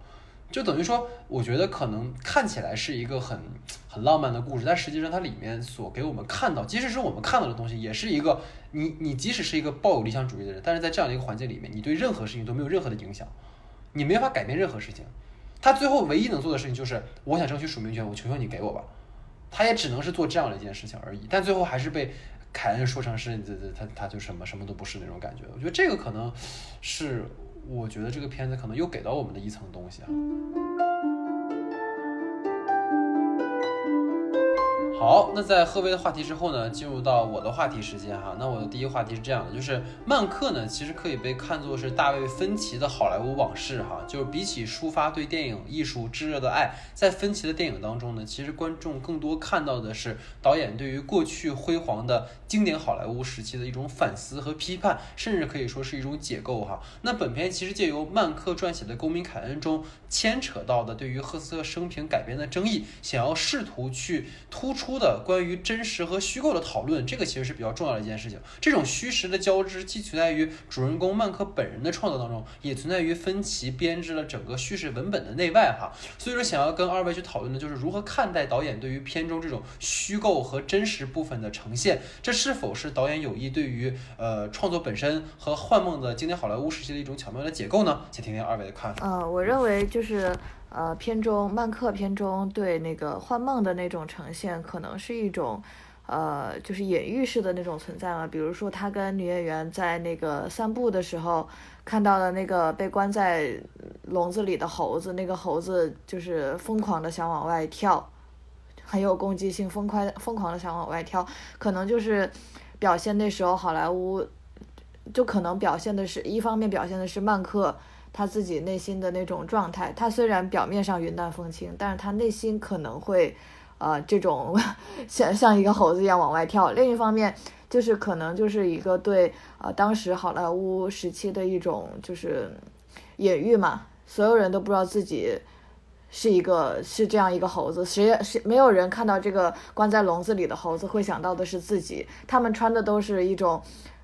就等于说，我觉得可能看起来是一个很很浪漫的故事，但实际上它里面所给我们看到，即使是我们看到的东西，也是一个你你即使是一个抱有理想主义的人，但是在这样的一个环境里面，你对任何事情都没有任何的影响，你没法改变任何事情，他最后唯一能做的事情就是我想争取署名权，我求求你给我吧。他也只能是做这样的一件事情而已，但最后还是被凯恩说成是这这他他就什么什么都不是那种感觉。我觉得这个可能是我觉得这个片子可能又给到我们的一层东西啊。好，那在贺威的话题之后呢，进入到我的话题时间哈。那我的第一个话题是这样的，就是曼克呢，其实可以被看作是大卫芬奇的好莱坞往事哈。就是比起抒发对电影艺术炙热的爱，在芬奇的电影当中呢，其实观众更多看到的是导演对于过去辉煌的经典好莱坞时期的一种反思和批判，甚至可以说是一种解构哈。那本片其实借由曼克撰写的《公民凯恩》中牵扯到的对于赫斯特生平改编的争议，想要试图去突出。出的关于真实和虚构的讨论，这个其实是比较重要的一件事情。这种虚实的交织，既存在于主人公曼克本人的创作当中，也存在于芬奇编织了整个叙事文本的内外哈。所以说，想要跟二位去讨论的就是如何看待导演对于片中这种虚构和真实部分的呈现，这是否是导演有意对于呃创作本身和幻梦的经典好莱坞时期的一种巧妙的解构呢？先听听二位的看法。呃，我认为就是。呃，片中曼克片中对那个幻梦的那种呈现，可能是一种，呃，就是隐喻式的那种存在嘛。比如说，他跟女演员在那个散步的时候，看到了那个被关在笼子里的猴子，那个猴子就是疯狂的想往外跳，很有攻击性，疯狂疯狂的想往外跳，可能就是表现那时候好莱坞，就可能表现的是一方面表现的是曼克。他自己内心的那种状态，他虽然表面上云淡风轻，但是他内心可能会，呃，这种像像一个猴子一样往外跳。另一方面，就是可能就是一个对呃当时好莱坞时期的一种就是隐喻嘛，所有人都不知道自己是一个是这样一个猴子，谁也是没有人看到这个关在笼子里的猴子会想到的是自己。他们穿的都是一种，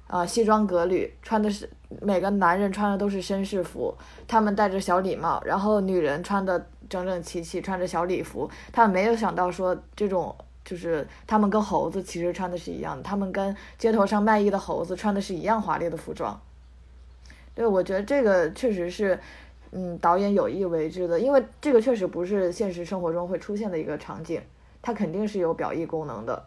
呃，西装革履，穿的是每个男人穿的都是绅士服，他们戴着小礼帽，然后女人穿的整整齐齐，穿着小礼服。他们没有想到说这种就是他们跟猴子其实穿的是一样的，他们跟街头上卖艺的猴子穿的是一样华丽的服装。对，我觉得这个确实是，嗯，导演有意为之的，因为这个确实不是现实生活中会出现的一个场景，它肯定是有表意功能的。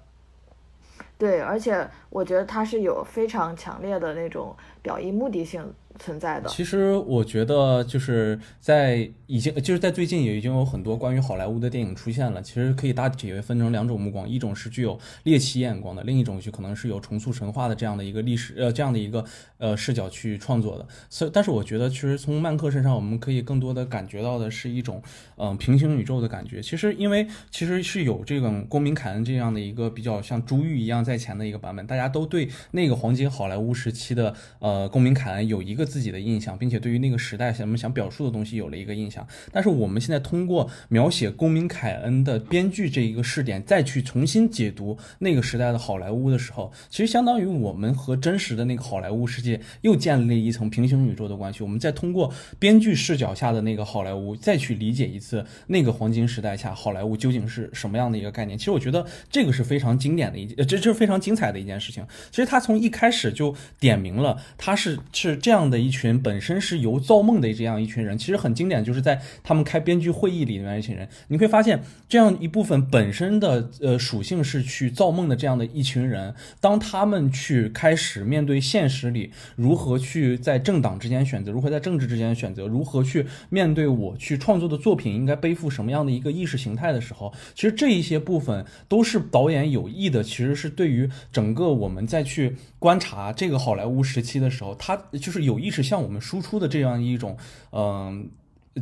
对，而且我觉得他是有非常强烈的那种表意目的性。存在的。其实我觉得就是在已经就是在最近也已经有很多关于好莱坞的电影出现了。其实可以大体分成两种目光，一种是具有猎奇眼光的，另一种就可能是有重塑神话的这样的一个历史呃这样的一个呃视角去创作的。所以，但是我觉得其实从曼克身上，我们可以更多的感觉到的是一种嗯平行宇宙的感觉。其实因为其实是有这种公民凯恩这样的一个比较像珠玉一样在前的一个版本，大家都对那个黄金好莱坞时期的呃公民凯恩有一个。自己的印象，并且对于那个时代，想我们想表述的东西有了一个印象。但是我们现在通过描写公民凯恩的编剧这一个视点，再去重新解读那个时代的好莱坞的时候，其实相当于我们和真实的那个好莱坞世界又建立了一层平行宇宙的关系。我们再通过编剧视角下的那个好莱坞，再去理解一次那个黄金时代下好莱坞究竟是什么样的一个概念。其实我觉得这个是非常经典的一件，这这是非常精彩的一件事情。其实他从一开始就点明了，他是是这样的。一群本身是由造梦的这样一群人，其实很经典，就是在他们开编剧会议里面一群人，你会发现这样一部分本身的呃属性是去造梦的这样的一群人，当他们去开始面对现实里如何去在政党之间选择，如何在政治之间选择，如何去面对我去创作的作品应该背负什么样的一个意识形态的时候，其实这一些部分都是导演有意的，其实是对于整个我们再去观察这个好莱坞时期的时候，他就是有意。即使像我们输出的这样一种，嗯。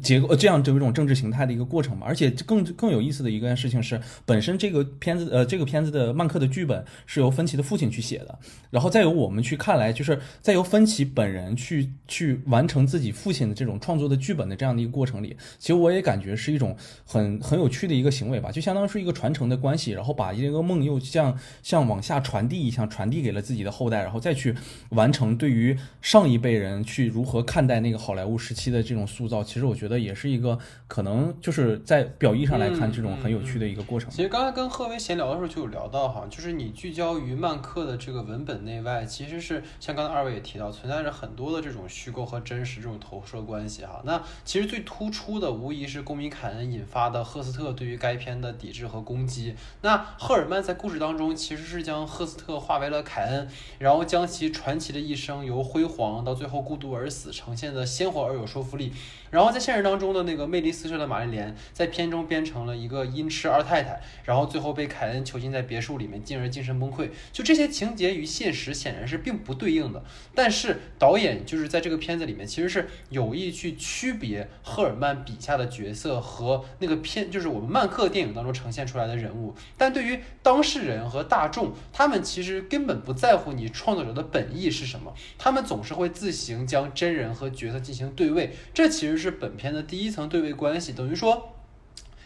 结构这样就有一种政治形态的一个过程嘛，而且更更有意思的一件事情是，本身这个片子呃这个片子的曼克的剧本是由芬奇的父亲去写的，然后再由我们去看来，就是再由芬奇本人去去完成自己父亲的这种创作的剧本的这样的一个过程里，其实我也感觉是一种很很有趣的一个行为吧，就相当于是一个传承的关系，然后把一个梦又像像往下传递一样传递给了自己的后代，然后再去完成对于上一辈人去如何看待那个好莱坞时期的这种塑造，其实我觉得。觉得也是一个可能，就是在表意上来看，这种很有趣的一个过程。其实刚才跟贺威闲聊的时候就有聊到哈，就是你聚焦于曼克的这个文本内外，其实是像刚才二位也提到，存在着很多的这种虚构和真实这种投射关系哈。那其实最突出的无疑是公民凯恩引发的赫斯特对于该片的抵制和攻击。那赫尔曼在故事当中其实是将赫斯特化为了凯恩，然后将其传奇的一生由辉煌到最后孤独而死呈现的鲜活而有说服力。然后在现实当中的那个魅力四射的玛丽莲，在片中变成了一个阴痴二太太，然后最后被凯恩囚禁在别墅里面，进而精神崩溃。就这些情节与现实显然是并不对应的，但是导演就是在这个片子里面，其实是有意去区别赫尔曼笔下的角色和那个片，就是我们曼克电影当中呈现出来的人物。但对于当事人和大众，他们其实根本不在乎你创作者的本意是什么，他们总是会自行将真人和角色进行对位。这其实。是本片的第一层对位关系，等于说。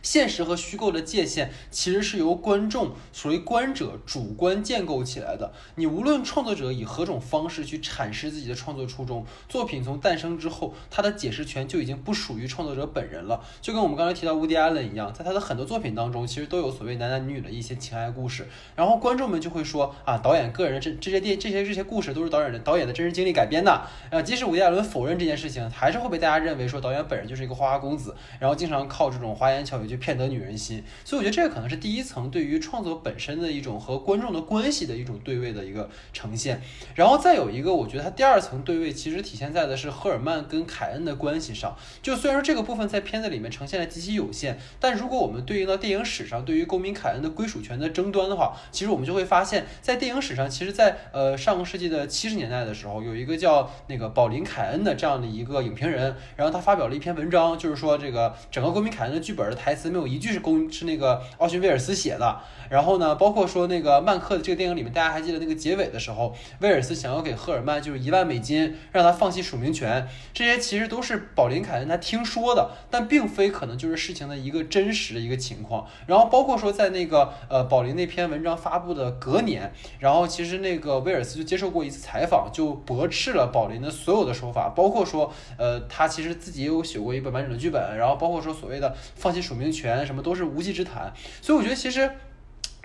现实和虚构的界限其实是由观众所谓观者主观建构起来的。你无论创作者以何种方式去阐释自己的创作初衷，作品从诞生之后，它的解释权就已经不属于创作者本人了。就跟我们刚才提到乌迪·艾伦一样，在他的很多作品当中，其实都有所谓男男女女的一些情爱故事。然后观众们就会说啊，导演个人这这些电这些这些故事都是导演的导演的真实经历改编的。啊，即使乌迪·艾伦否认这件事情，还是会被大家认为说导演本人就是一个花花公子，然后经常靠这种花言巧语。去骗得女人心，所以我觉得这个可能是第一层对于创作本身的一种和观众的关系的一种对位的一个呈现，然后再有一个，我觉得它第二层对位其实体现在的是赫尔曼跟凯恩的关系上。就虽然说这个部分在片子里面呈现的极其有限，但如果我们对应到电影史上对于公民凯恩的归属权的争端的话，其实我们就会发现，在电影史上，其实，在呃上个世纪的七十年代的时候，有一个叫那个宝林凯恩的这样的一个影评人，然后他发表了一篇文章，就是说这个整个公民凯恩的剧本的台词。词没有一句是公是那个奥逊威尔斯写的。然后呢，包括说那个曼克的这个电影里面，大家还记得那个结尾的时候，威尔斯想要给赫尔曼就是一万美金，让他放弃署名权，这些其实都是宝林凯恩他听说的，但并非可能就是事情的一个真实的一个情况。然后包括说在那个呃宝林那篇文章发布的隔年，然后其实那个威尔斯就接受过一次采访，就驳斥了宝林的所有的说法，包括说呃他其实自己也有写过一本完整的剧本，然后包括说所谓的放弃署名权什么都是无稽之谈。所以我觉得其实。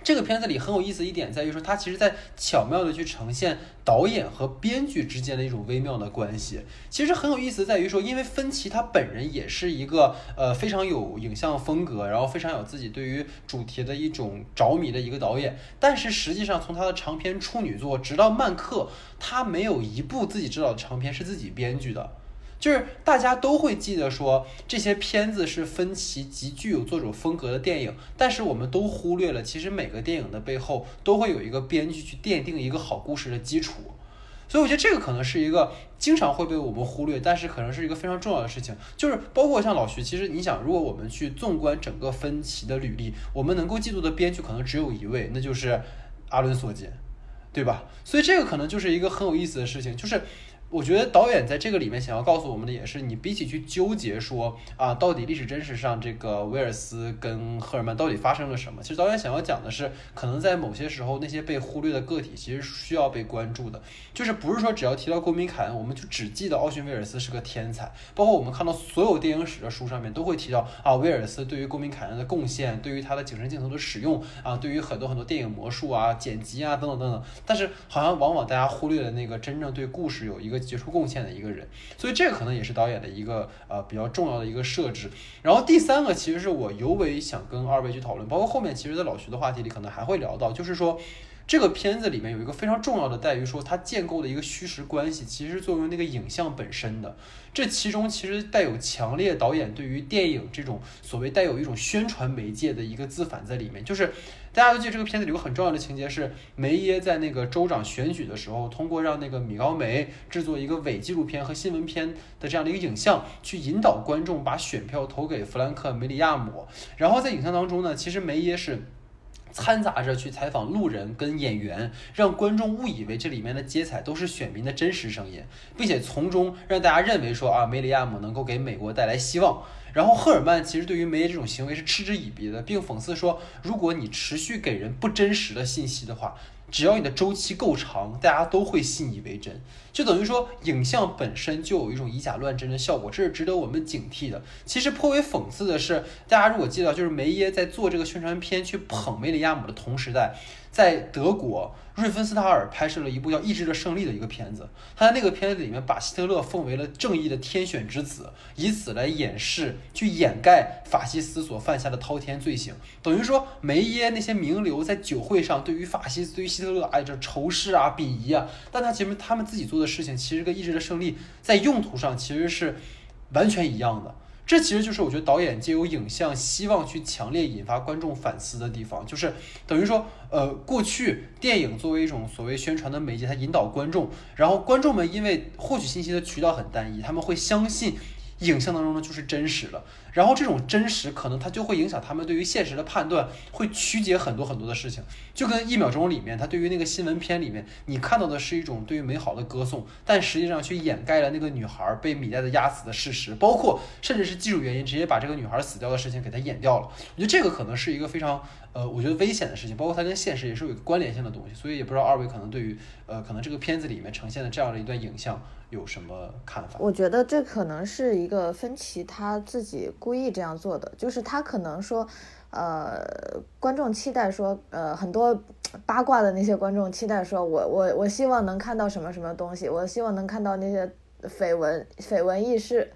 这个片子里很有意思一点在于说，它其实在巧妙的去呈现导演和编剧之间的一种微妙的关系。其实很有意思在于说，因为芬奇他本人也是一个呃非常有影像风格，然后非常有自己对于主题的一种着迷的一个导演。但是实际上从他的长篇处女作直到曼克，他没有一部自己知道的长篇是自己编剧的。就是大家都会记得说这些片子是分歧极具有作者风格的电影，但是我们都忽略了，其实每个电影的背后都会有一个编剧去奠定一个好故事的基础。所以我觉得这个可能是一个经常会被我们忽略，但是可能是一个非常重要的事情。就是包括像老徐，其实你想，如果我们去纵观整个分歧的履历，我们能够记住的编剧可能只有一位，那就是阿伦索杰，对吧？所以这个可能就是一个很有意思的事情，就是。我觉得导演在这个里面想要告诉我们的也是，你比起去纠结说啊，到底历史真实上这个威尔斯跟赫尔曼到底发生了什么？其实导演想要讲的是，可能在某些时候那些被忽略的个体其实需要被关注的，就是不是说只要提到公民凯恩，我们就只记得奥逊威尔斯是个天才。包括我们看到所有电影史的书上面都会提到啊，威尔斯对于公民凯恩的贡献，对于他的景深镜头的使用啊，对于很多很多电影魔术啊、剪辑啊等等等等。但是好像往往大家忽略了那个真正对故事有一个。杰出贡献的一个人，所以这个可能也是导演的一个呃比较重要的一个设置。然后第三个，其实是我尤为想跟二位去讨论，包括后面其实，在老徐的话题里可能还会聊到，就是说这个片子里面有一个非常重要的，在于说它建构的一个虚实关系，其实作为那个影像本身的。这其中其实带有强烈导演对于电影这种所谓带有一种宣传媒介的一个自反在里面，就是大家都记得这个片子里有个很重要的情节是梅耶在那个州长选举的时候，通过让那个米高梅制作一个伪纪录片和新闻片的这样的一个影像，去引导观众把选票投给弗兰克梅里亚姆。然后在影像当中呢，其实梅耶是。掺杂着去采访路人跟演员，让观众误以为这里面的接彩都是选民的真实声音，并且从中让大家认为说啊梅里亚姆能够给美国带来希望。然后赫尔曼其实对于梅耶这种行为是嗤之以鼻的，并讽刺说，如果你持续给人不真实的信息的话。只要你的周期够长，大家都会信以为真，就等于说影像本身就有一种以假乱真的效果，这是值得我们警惕的。其实颇为讽刺的是，大家如果记得，就是梅耶在做这个宣传片去捧梅里亚姆的同时代。在在德国，瑞芬斯塔尔拍摄了一部叫《意志的胜利》的一个片子。他在那个片子里面把希特勒奉为了正义的天选之子，以此来掩饰、去掩盖法西斯所犯下的滔天罪行。等于说，梅耶那些名流在酒会上对于法西斯、对于希特勒，哎，这仇视啊、鄙夷啊。但他前面他们自己做的事情，其实跟《意志的胜利》在用途上其实是完全一样的。这其实就是我觉得导演借由影像希望去强烈引发观众反思的地方，就是等于说，呃，过去电影作为一种所谓宣传的媒介，它引导观众，然后观众们因为获取信息的渠道很单一，他们会相信。影像当中呢，就是真实了，然后这种真实可能它就会影响他们对于现实的判断，会曲解很多很多的事情。就跟一秒钟里面，他对于那个新闻片里面，你看到的是一种对于美好的歌颂，但实际上却掩盖了那个女孩被米袋子压死的事实，包括甚至是技术原因，直接把这个女孩死掉的事情给它掩掉了。我觉得这个可能是一个非常呃，我觉得危险的事情，包括它跟现实也是有关联性的东西。所以也不知道二位可能对于呃，可能这个片子里面呈现的这样的一段影像。有什么看法？我觉得这可能是一个分歧，他自己故意这样做的，就是他可能说，呃，观众期待说，呃，很多八卦的那些观众期待说，我我我希望能看到什么什么东西，我希望能看到那些绯闻绯闻轶事，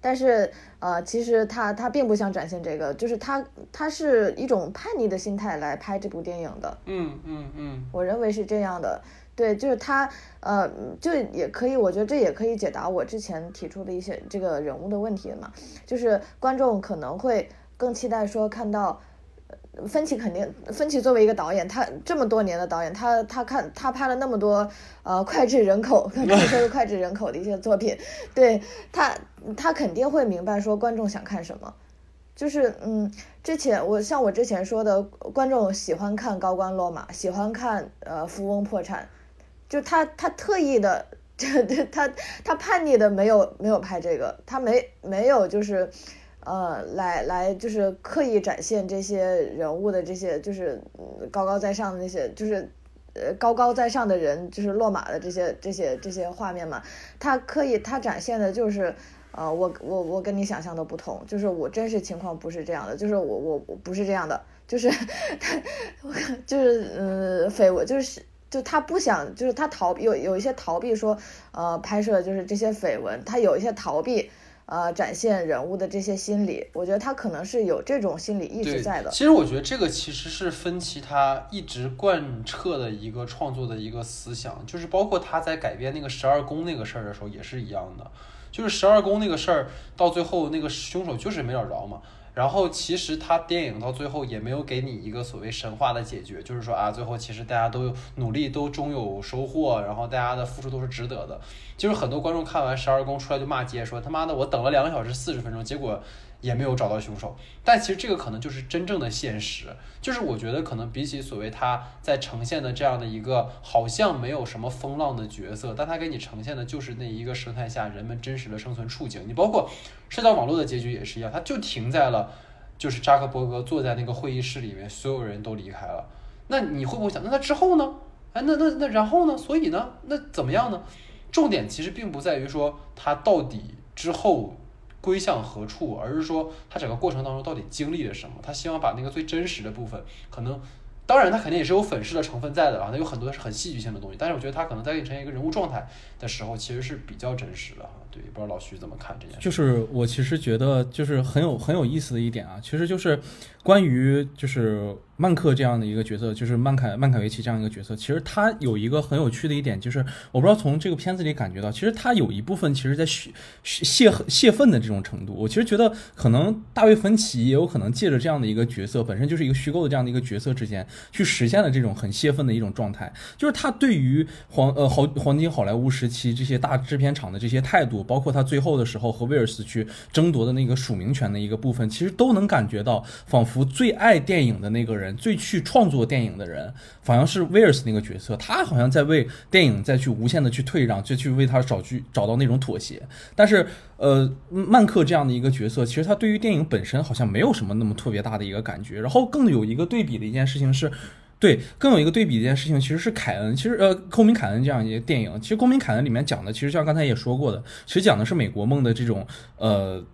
但是呃，其实他他并不想展现这个，就是他他是一种叛逆的心态来拍这部电影的。嗯嗯嗯，我认为是这样的。对，就是他，呃，就也可以，我觉得这也可以解答我之前提出的一些这个人物的问题嘛。就是观众可能会更期待说看到，芬奇肯定，芬奇作为一个导演，他这么多年的导演，他他看他拍了那么多呃脍炙人口，可以说是脍炙人口的一些作品，对他他肯定会明白说观众想看什么。就是嗯，之前我像我之前说的，观众喜欢看高官落马，喜欢看呃富翁破产，就他他特意的，*laughs* 他他叛逆的没有没有拍这个，他没没有就是呃来来就是刻意展现这些人物的这些就是高高在上的那些就是。呃，高高在上的人就是落马的这些这些这些画面嘛，他刻意他展现的就是，呃，我我我跟你想象的不同，就是我真实情况不是这样的，就是我我我不是这样的，就是 *laughs* 他，就是嗯绯闻，就是就他不想，就是他逃避有有一些逃避说，呃，拍摄就是这些绯闻，他有一些逃避。呃，展现人物的这些心理，我觉得他可能是有这种心理一直在的。其实我觉得这个其实是芬奇他一直贯彻的一个创作的一个思想，就是包括他在改编那个十二宫那个事儿的时候也是一样的，就是十二宫那个事儿到最后那个凶手就是没找着嘛。然后其实他电影到最后也没有给你一个所谓神话的解决，就是说啊，最后其实大家都努力都终有收获，然后大家的付出都是值得的。就是很多观众看完十二宫出来就骂街，说他妈的我等了两个小时四十分钟，结果也没有找到凶手。但其实这个可能就是真正的现实，就是我觉得可能比起所谓他在呈现的这样的一个好像没有什么风浪的角色，但他给你呈现的就是那一个生态下人们真实的生存处境。你包括社交网络的结局也是一样，他就停在了就是扎克伯格坐在那个会议室里面，所有人都离开了。那你会不会想，那他之后呢？哎，那那那然后呢？所以呢？那怎么样呢？重点其实并不在于说他到底之后归向何处，而是说他整个过程当中到底经历了什么。他希望把那个最真实的部分，可能当然他肯定也是有粉饰的成分在的啊，他有很多是很戏剧性的东西。但是我觉得他可能在给你呈现一个人物状态的时候，其实是比较真实的哈。对，不知道老徐怎么看这件事。就是我其实觉得就是很有很有意思的一点啊，其实就是关于就是曼克这样的一个角色，就是曼凯曼凯维奇这样一个角色，其实他有一个很有趣的一点，就是我不知道从这个片子里感觉到，其实他有一部分其实在泄泄泄愤的这种程度。我其实觉得可能大卫芬奇也有可能借着这样的一个角色，本身就是一个虚构的这样的一个角色之间，去实现了这种很泄愤的一种状态。就是他对于黄呃黄黄金好莱坞时期这些大制片厂的这些态度，包括他最后的时候和威尔斯去争夺的那个署名权的一个部分，其实都能感觉到，仿佛最爱电影的那个人，最去创作电影的人，好像是威尔斯那个角色，他好像在为电影再去无限的去退让，就去为他找去找到那种妥协。但是，呃，曼克这样的一个角色，其实他对于电影本身好像没有什么那么特别大的一个感觉。然后更有一个对比的一件事情是。对，更有一个对比的一件事情，其实是凯恩。其实，呃，《公民凯恩》这样一个电影，其实《公民凯恩》里面讲的，其实像刚才也说过的，其实讲的是美国梦的这种，呃。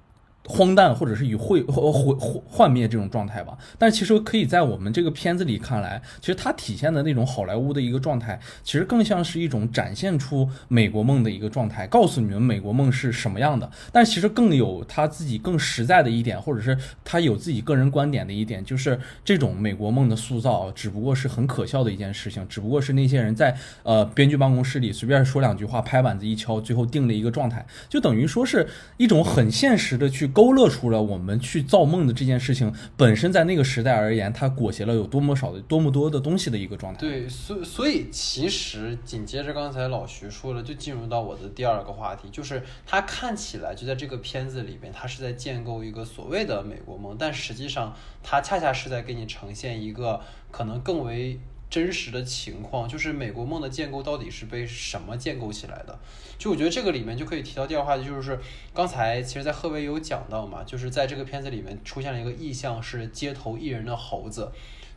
荒诞，或者是以毁毁毁幻灭这种状态吧。但其实可以在我们这个片子里看来，其实它体现的那种好莱坞的一个状态，其实更像是一种展现出美国梦的一个状态，告诉你们美国梦是什么样的。但其实更有他自己更实在的一点，或者是他有自己个人观点的一点，就是这种美国梦的塑造，只不过是很可笑的一件事情，只不过是那些人在呃编剧办公室里随便说两句话，拍板子一敲，最后定了一个状态，就等于说是一种很现实的去。勾勒出了我们去造梦的这件事情本身，在那个时代而言，它裹挟了有多么少的、多么多的东西的一个状态。对，所所以其实紧接着刚才老徐说了，就进入到我的第二个话题，就是他看起来就在这个片子里边，他是在建构一个所谓的美国梦，但实际上他恰恰是在给你呈现一个可能更为真实的情况，就是美国梦的建构到底是被什么建构起来的。就我觉得这个里面就可以提到第二话题，就是刚才其实，在贺威有讲到嘛，就是在这个片子里面出现了一个意象，是街头艺人的猴子。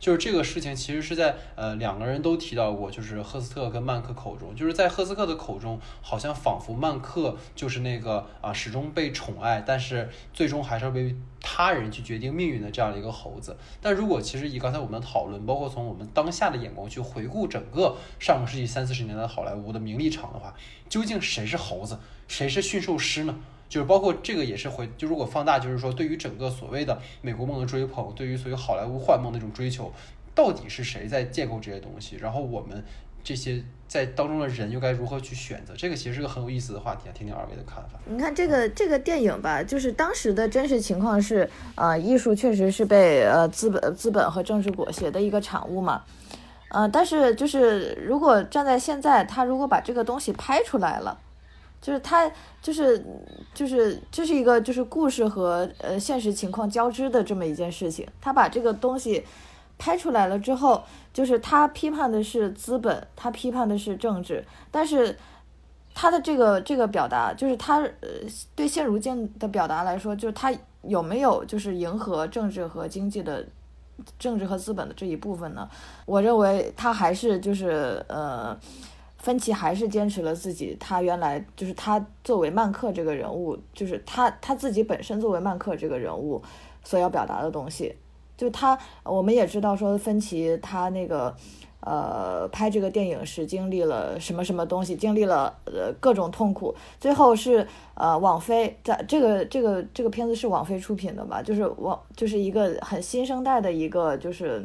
就是这个事情，其实是在呃两个人都提到过，就是赫斯特跟曼克口中，就是在赫斯特的口中，好像仿佛曼克就是那个啊始终被宠爱，但是最终还是要被他人去决定命运的这样的一个猴子。但如果其实以刚才我们的讨论，包括从我们当下的眼光去回顾整个上个世纪三四十年代好莱坞的名利场的话，究竟谁是猴子，谁是驯兽师呢？就是包括这个也是回，就如果放大，就是说对于整个所谓的美国梦的追捧，对于所谓好莱坞幻梦那种追求，到底是谁在建构这些东西？然后我们这些在当中的人又该如何去选择？这个其实是个很有意思的话题啊，听听二位的看法。你看这个这个电影吧，就是当时的真实情况是，呃，艺术确实是被呃资本资本和政治裹挟的一个产物嘛，呃，但是就是如果站在现在，他如果把这个东西拍出来了。就是他就是就是这是一个就是故事和呃现实情况交织的这么一件事情。他把这个东西拍出来了之后，就是他批判的是资本，他批判的是政治，但是他的这个这个表达，就是他呃对现如今的表达来说，就是他有没有就是迎合政治和经济的政治和资本的这一部分呢？我认为他还是就是呃。芬奇还是坚持了自己，他原来就是他作为曼克这个人物，就是他他自己本身作为曼克这个人物所要表达的东西。就他，我们也知道说芬奇他那个呃拍这个电影时经历了什么什么东西，经历了呃各种痛苦，最后是呃网飞在这个这个这个片子是网飞出品的吧？就是网就是一个很新生代的一个就是。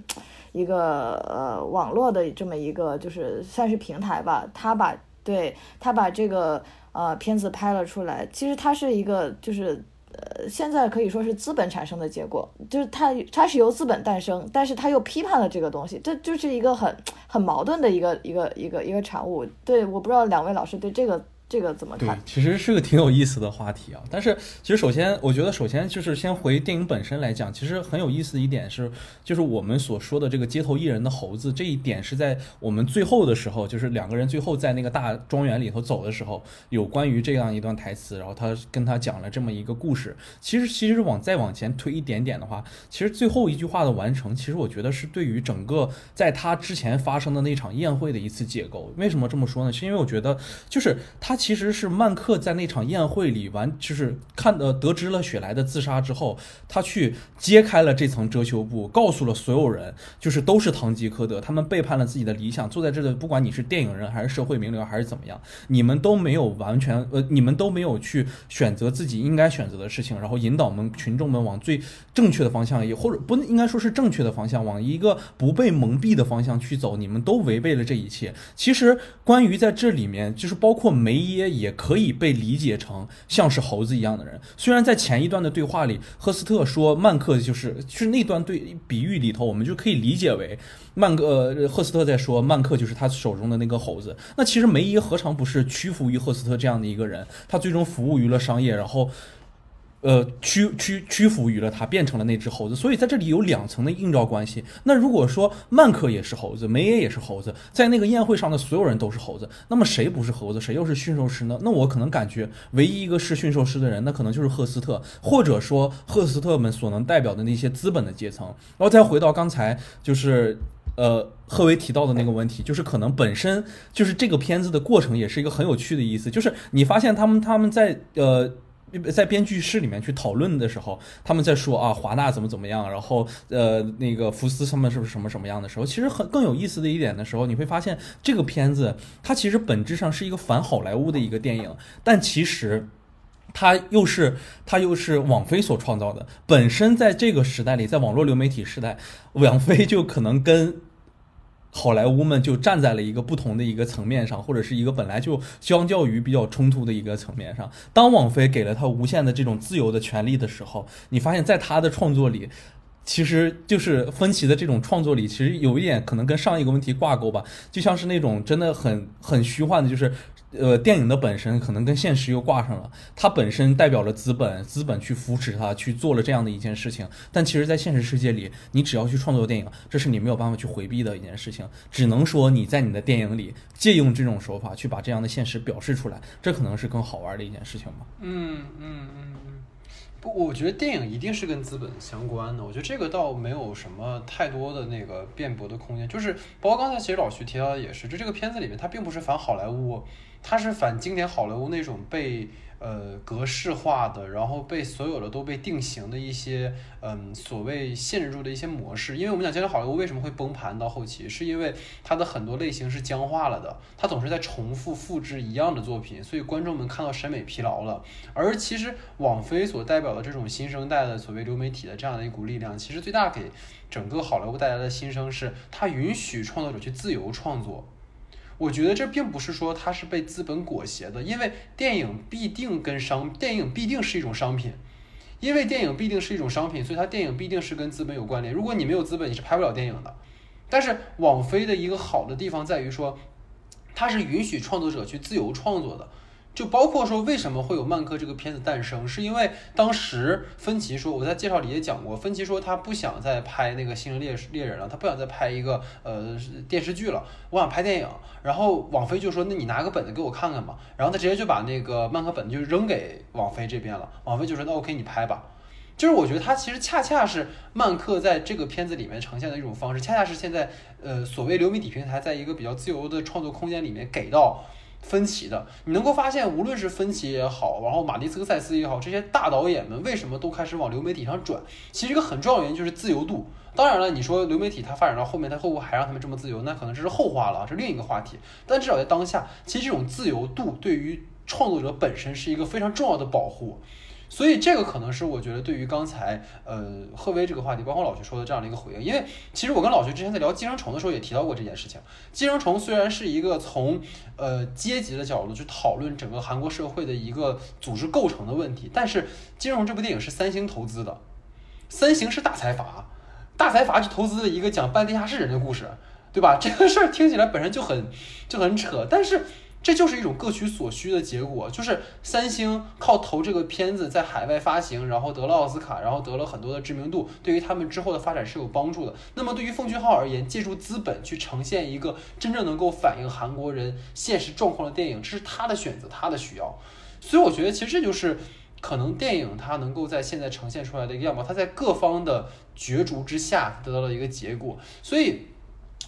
一个呃网络的这么一个就是算是平台吧，他把对他把这个呃片子拍了出来，其实它是一个就是呃现在可以说是资本产生的结果，就是它它是由资本诞生，但是他又批判了这个东西，这就是一个很很矛盾的一个一个一个一个产物。对，我不知道两位老师对这个。这个怎么看？对，其实是个挺有意思的话题啊。但是，其实首先，我觉得首先就是先回电影本身来讲，其实很有意思的一点是，就是我们所说的这个街头艺人的猴子这一点是在我们最后的时候，就是两个人最后在那个大庄园里头走的时候，有关于这样一段台词，然后他跟他讲了这么一个故事。其实，其实往再往前推一点点的话，其实最后一句话的完成，其实我觉得是对于整个在他之前发生的那场宴会的一次解构。为什么这么说呢？是因为我觉得，就是他。其实是曼克在那场宴会里完，就是看呃得知了雪莱的自杀之后，他去揭开了这层遮羞布，告诉了所有人，就是都是堂吉诃德，他们背叛了自己的理想，坐在这个，不管你是电影人还是社会名流还是怎么样，你们都没有完全呃，你们都没有去选择自己应该选择的事情，然后引导们群众们往最正确的方向，也或者不应该说是正确的方向，往一个不被蒙蔽的方向去走，你们都违背了这一切。其实关于在这里面，就是包括梅。也也可以被理解成像是猴子一样的人。虽然在前一段的对话里，赫斯特说曼克就是是那段对比喻里头，我们就可以理解为曼克赫斯特在说曼克就是他手中的那个猴子。那其实梅姨何尝不是屈服于赫斯特这样的一个人？他最终服务于了商业，然后。呃，屈屈屈服于了他，变成了那只猴子。所以在这里有两层的映照关系。那如果说曼克也是猴子，梅耶也是猴子，在那个宴会上的所有人都是猴子，那么谁不是猴子，谁又是驯兽师呢？那我可能感觉唯一一个是驯兽师的人，那可能就是赫斯特，或者说赫斯特们所能代表的那些资本的阶层。然后再回到刚才就是呃赫维提到的那个问题，就是可能本身就是这个片子的过程也是一个很有趣的意思，就是你发现他们他们在呃。在编剧室里面去讨论的时候，他们在说啊，华纳怎么怎么样，然后呃，那个福斯他们是不是什么什么样的时候，其实很更有意思的一点的时候，你会发现这个片子它其实本质上是一个反好莱坞的一个电影，但其实它又是它又是网飞所创造的。本身在这个时代里，在网络流媒体时代，网飞就可能跟。好莱坞们就站在了一个不同的一个层面上，或者是一个本来就相较于比较冲突的一个层面上。当网飞给了他无限的这种自由的权利的时候，你发现在他的创作里，其实就是分歧的这种创作里，其实有一点可能跟上一个问题挂钩吧，就像是那种真的很很虚幻的，就是。呃，电影的本身可能跟现实又挂上了，它本身代表了资本，资本去扶持它去做了这样的一件事情。但其实，在现实世界里，你只要去创作电影，这是你没有办法去回避的一件事情。只能说你在你的电影里借用这种手法去把这样的现实表示出来，这可能是更好玩的一件事情吧。嗯嗯嗯嗯，不，我觉得电影一定是跟资本相关的。我觉得这个倒没有什么太多的那个辩驳的空间。就是包括刚才其实老徐提到的也是，就这个片子里面，它并不是反好莱坞。它是反经典好莱坞那种被呃格式化的，然后被所有的都被定型的一些嗯所谓限制住的一些模式。因为我们讲经典好莱坞为什么会崩盘到后期，是因为它的很多类型是僵化了的，它总是在重复复制一样的作品，所以观众们看到审美疲劳了。而其实网飞所代表的这种新生代的所谓流媒体的这样的一股力量，其实最大给整个好莱坞带来的新生是，它允许创作者去自由创作。我觉得这并不是说它是被资本裹挟的，因为电影必定跟商，电影必定是一种商品，因为电影必定是一种商品，所以它电影必定是跟资本有关联。如果你没有资本，你是拍不了电影的。但是网飞的一个好的地方在于说，它是允许创作者去自由创作的。就包括说为什么会有曼克这个片子诞生，是因为当时芬奇说，我在介绍里也讲过，芬奇说他不想再拍那个《星人猎猎人》了，他不想再拍一个呃电视剧了，我想拍电影。然后网飞就说，那你拿个本子给我看看吧。然后他直接就把那个曼克本就扔给网飞这边了，网飞就说那 OK 你拍吧。就是我觉得他其实恰恰是曼克在这个片子里面呈现的一种方式，恰恰是现在呃所谓流媒体平台在一个比较自由的创作空间里面给到。分歧的，你能够发现，无论是分歧也好，然后马蒂斯科塞斯也好，这些大导演们为什么都开始往流媒体上转？其实一个很重要原因就是自由度。当然了，你说流媒体它发展到后面，它会不会还让他们这么自由？那可能这是后话了，是另一个话题。但至少在当下，其实这种自由度对于创作者本身是一个非常重要的保护。所以这个可能是我觉得对于刚才呃贺威这个话题，包括老徐说的这样的一个回应，因为其实我跟老徐之前在聊寄生虫的时候也提到过这件事情。寄生虫虽然是一个从呃阶级的角度去讨论整个韩国社会的一个组织构成的问题，但是寄生虫这部电影是三星投资的，三星是大财阀，大财阀去投资了一个讲半地下室人的故事，对吧？这个事儿听起来本身就很就很扯，但是。这就是一种各取所需的结果，就是三星靠投这个片子在海外发行，然后得了奥斯卡，然后得了很多的知名度，对于他们之后的发展是有帮助的。那么对于奉俊昊而言，借助资本去呈现一个真正能够反映韩国人现实状况的电影，这是他的选择，他的需要。所以我觉得其实这就是可能电影它能够在现在呈现出来的一个样貌，它在各方的角逐之下得到了一个结果，所以。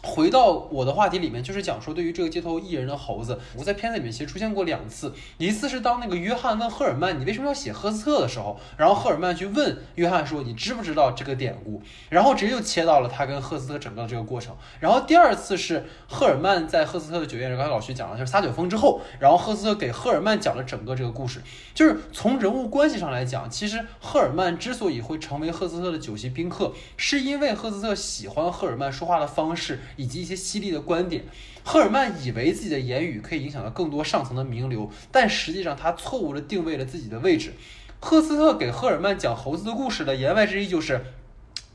回到我的话题里面，就是讲说对于这个街头艺人的猴子，我在片子里面其实出现过两次。一次是当那个约翰问赫尔曼你为什么要写赫斯特的时候，然后赫尔曼去问约翰说你知不知道这个典故，然后直接就切到了他跟赫斯特整个这个过程。然后第二次是赫尔曼在赫斯特的酒店，刚才老徐讲了就是撒酒疯之后，然后赫斯特给赫尔曼讲了整个这个故事。就是从人物关系上来讲，其实赫尔曼之所以会成为赫斯特的酒席宾客，是因为赫斯特喜欢赫尔曼说话的方式。以及一些犀利的观点，赫尔曼以为自己的言语可以影响到更多上层的名流，但实际上他错误地定位了自己的位置。赫斯特给赫尔曼讲猴子的故事的言外之意就是，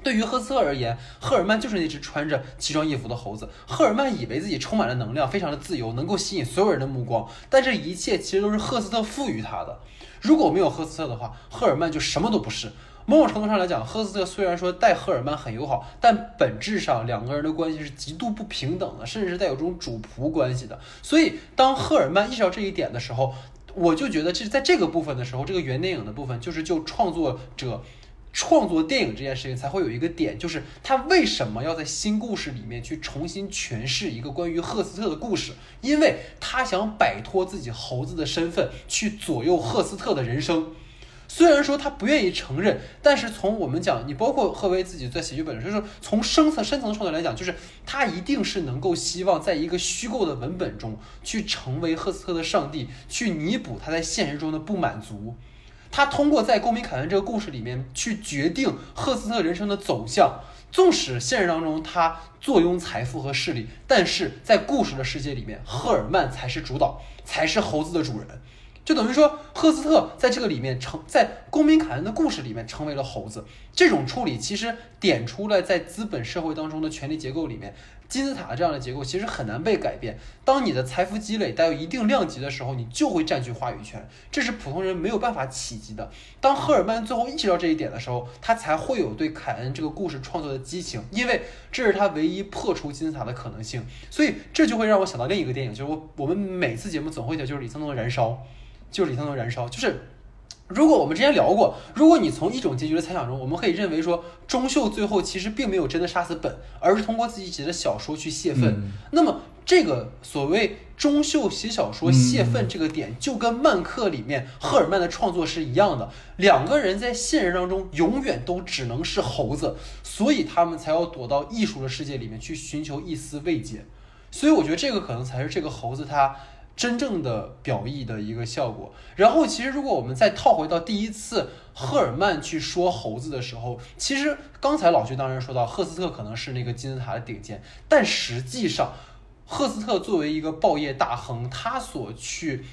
对于赫斯特而言，赫尔曼就是那只穿着奇装异服的猴子。赫尔曼以为自己充满了能量，非常的自由，能够吸引所有人的目光，但这一切其实都是赫斯特赋予他的。如果没有赫斯特的话，赫尔曼就什么都不是。某种程度上来讲，赫斯特虽然说待赫尔曼很友好，但本质上两个人的关系是极度不平等的，甚至是带有这种主仆关系的。所以，当赫尔曼意识到这一点的时候，我就觉得这是在这个部分的时候，这个原电影的部分，就是就创作者创作电影这件事情才会有一个点，就是他为什么要在新故事里面去重新诠释一个关于赫斯特的故事？因为他想摆脱自己猴子的身份，去左右赫斯特的人生。虽然说他不愿意承认，但是从我们讲，你包括贺威自己在写剧本的时候，就是从深层深层的创作来讲，就是他一定是能够希望在一个虚构的文本中去成为赫斯特的上帝，去弥补他在现实中的不满足。他通过在公民凯恩这个故事里面去决定赫斯特人生的走向，纵使现实当中他坐拥财富和势力，但是在故事的世界里面，赫尔曼才是主导，才是猴子的主人。就等于说，赫斯特在这个里面成在公民凯恩的故事里面成为了猴子。这种处理其实点出了在资本社会当中的权力结构里面，金字塔这样的结构其实很难被改变。当你的财富积累带有一定量级的时候，你就会占据话语权，这是普通人没有办法企及的。当赫尔曼最后意识到这一点的时候，他才会有对凯恩这个故事创作的激情，因为这是他唯一破除金字塔的可能性。所以这就会让我想到另一个电影，就是我我们每次节目总会讲，就是李沧东的《燃烧》。就是李沧东燃烧，就是如果我们之前聊过，如果你从一种结局的猜想中，我们可以认为说，钟秀最后其实并没有真的杀死本，而是通过自己写的小说去泄愤。那么这个所谓钟秀写小说泄愤这个点，就跟曼克里面赫尔曼的创作是一样的。两个人在现实当中永远都只能是猴子，所以他们才要躲到艺术的世界里面去寻求一丝慰藉。所以我觉得这个可能才是这个猴子他。真正的表意的一个效果。然后，其实如果我们再套回到第一次赫尔曼去说猴子的时候，其实刚才老徐当然说到赫斯特可能是那个金字塔的顶尖，但实际上，赫斯特作为一个报业大亨，他所去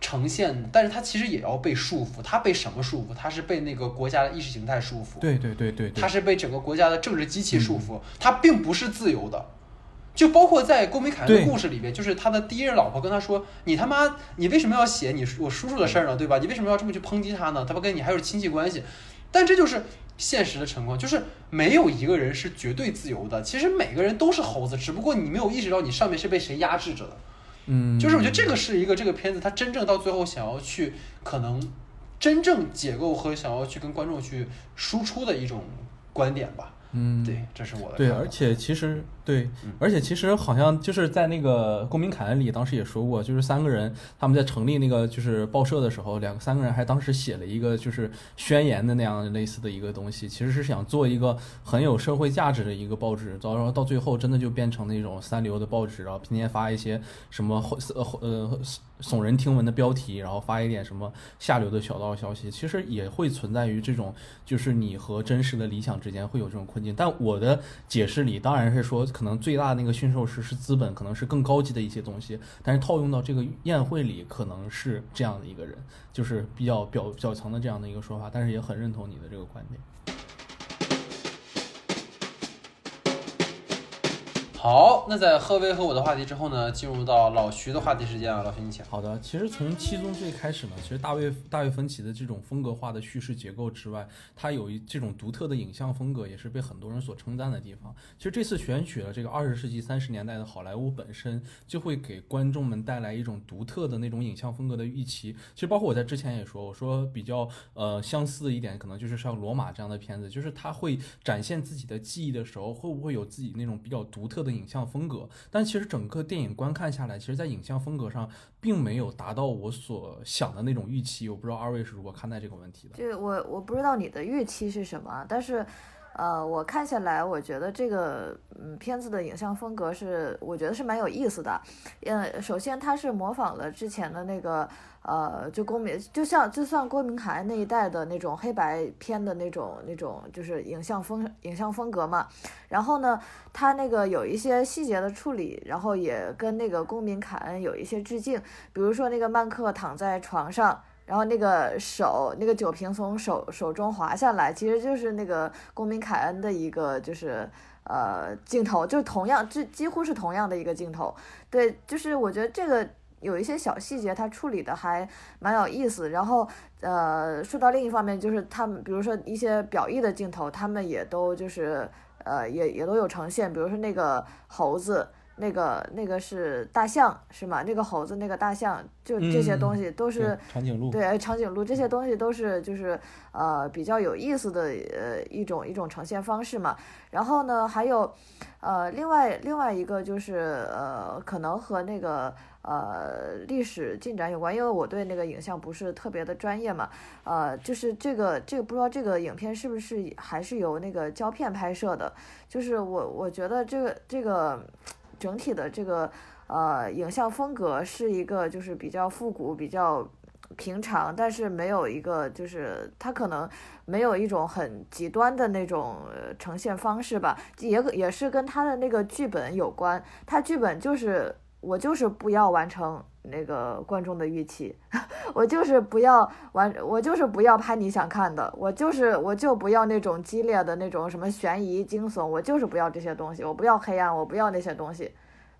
呈现，但是他其实也要被束缚。他被什么束缚？他是被那个国家的意识形态束缚。对对对对，他是被整个国家的政治机器束缚。他并不是自由的。就包括在郭美凯恩的故事里边，就是他的第一任老婆跟他说：“你他妈，你为什么要写你我叔叔的事儿呢？对吧？你为什么要这么去抨击他呢？他不跟你还有亲戚关系。”但这就是现实的情况，就是没有一个人是绝对自由的。其实每个人都是猴子，只不过你没有意识到你上面是被谁压制着的。嗯，就是我觉得这个是一个这个片子，它真正到最后想要去可能真正解构和想要去跟观众去输出的一种观点吧。嗯，对，这是我的对，而且其实对嗯，而且其实好像就是在那个公民凯恩里，当时也说过，就是三个人他们在成立那个就是报社的时候，两个三个人还当时写了一个就是宣言的那样类似的一个东西，其实是想做一个很有社会价值的一个报纸，然后到最后真的就变成那种三流的报纸，然后天天发一些什么呃呃耸人听闻的标题，然后发一点什么下流的小道消息，其实也会存在于这种就是你和真实的理想之间会有这种困境。但我的解释里当然是说，可能最大的那个驯兽师是资本，可能是更高级的一些东西，但是套用到这个宴会里，可能是这样的一个人，就是比较表表层的这样的一个说法，但是也很认同你的这个观点。好，那在贺威和我的话题之后呢，进入到老徐的话题时间啊，老徐你请。好的，其实从七宗罪开始呢，其实大卫大卫芬奇的这种风格化的叙事结构之外，它有一这种独特的影像风格，也是被很多人所称赞的地方。其实这次选取了这个二十世纪三十年代的好莱坞本身，就会给观众们带来一种独特的那种影像风格的预期。其实包括我在之前也说，我说比较呃相似的一点，可能就是像罗马这样的片子，就是他会展现自己的记忆的时候，会不会有自己那种比较独特的影像风格？但其实整个电影观看下来，其实在影像风格上并没有达到我所想的那种预期。我不知道二位是如何看待这个问题的。就我我不知道你的预期是什么，但是，呃，我看下来，我觉得这个嗯片子的影像风格是，我觉得是蛮有意思的。嗯，首先它是模仿了之前的那个呃，就公民，就像就算郭明凯那一代的那种黑白片的那种那种就是影像风影像风格嘛。然后呢，他那个有一些细节的处理，然后也跟那个公民凯恩有一些致敬，比如说那个曼克躺在床上。然后那个手，那个酒瓶从手手中滑下来，其实就是那个公民凯恩的一个就是呃镜头，就同样，这几乎是同样的一个镜头。对，就是我觉得这个有一些小细节，他处理的还蛮有意思。然后呃，说到另一方面，就是他们比如说一些表意的镜头，他们也都就是呃也也都有呈现，比如说那个猴子。那个那个是大象是吗？那个猴子，那个大象，就这些东西都是、对长颈鹿，对，长颈鹿这些东西都是就是呃比较有意思的呃一种一种呈现方式嘛。然后呢，还有呃另外另外一个就是呃可能和那个呃历史进展有关，因为我对那个影像不是特别的专业嘛。呃，就是这个这个不知道这个影片是不是还是由那个胶片拍摄的？就是我我觉得这个这个整体的这个。呃，影像风格是一个就是比较复古、比较平常，但是没有一个就是它可能没有一种很极端的那种、呈现方式吧，也也是跟他的那个剧本有关。他剧本就是我就是不要完成那个观众的预期，*laughs* 我就是不要完，我就是不要拍你想看的，我就是我就不要那种激烈的那种什么悬疑惊悚，我就是不要这些东西，我不要黑暗，我不要那些东西。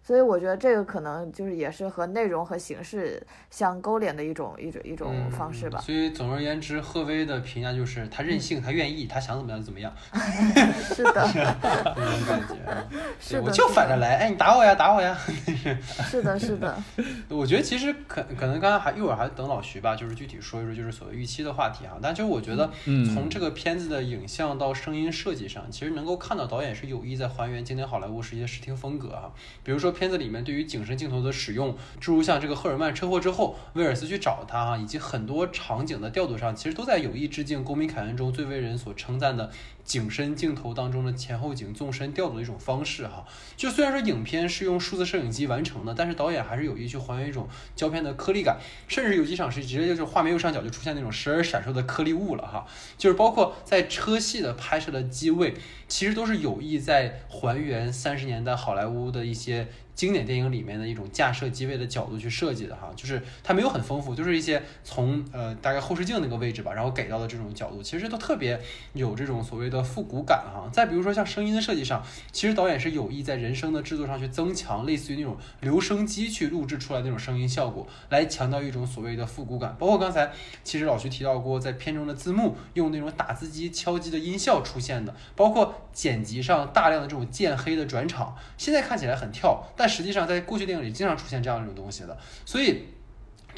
所以我觉得这个可能就是也是和内容和形式相勾连的一种一种一种方式吧。所以总而言之，贺威的评价就是他任性，他愿意，他想怎么样就怎么样。*laughs* 是的，那种感觉啊。是的，我就反着来，哎，你打我呀，打我呀。*laughs* 是的，是的。*laughs* 我觉得其实可可能刚刚还一会儿还等老徐吧，就是具体说一说就是所谓预期的话题哈。但就是我觉得嗯从这个片子的影像到声音设计上，其实能够看到导演是有意在还原经典好莱坞时期的视听风格哈。比如说片子里面对于景深镜头的使用，诸如像这个赫尔曼车祸之后，威尔斯去找他哈，以及很多场景的调度上，其实都在有意致敬《公民凯恩》中最为人所称赞的景深镜头当中的前后景纵深调度的一种方式哈。就虽然说影片是用数字摄影机完成的，但是导演还是有意去还原一种胶片的颗粒感，甚至有几场是直接就是画面右上角就出现那种时而闪烁的颗粒物了哈。就是包括在车戏的拍摄的机位，其实都是有意在还原三十年代好莱坞的一些经典电影里面的一种架设机位的角度去设计的哈，就是它没有很丰富，就是一些从呃大概后视镜那个位置吧，然后给到的这种角度，其实都特别有这种所谓的复古感哈。再比如说像声音的设计上，其实导演是有意在人声的制作上去增强类似于那种留声机去录制出来那种声音效果，来强调一种所谓的复古感。包括刚才其实老徐提到过，在片中的字幕用那种打字机敲击的音效出现的，包括剪辑上大量的这种渐黑的转场，现在看起来很跳，但实际上在过去电影里经常出现这样一种东西的，所以。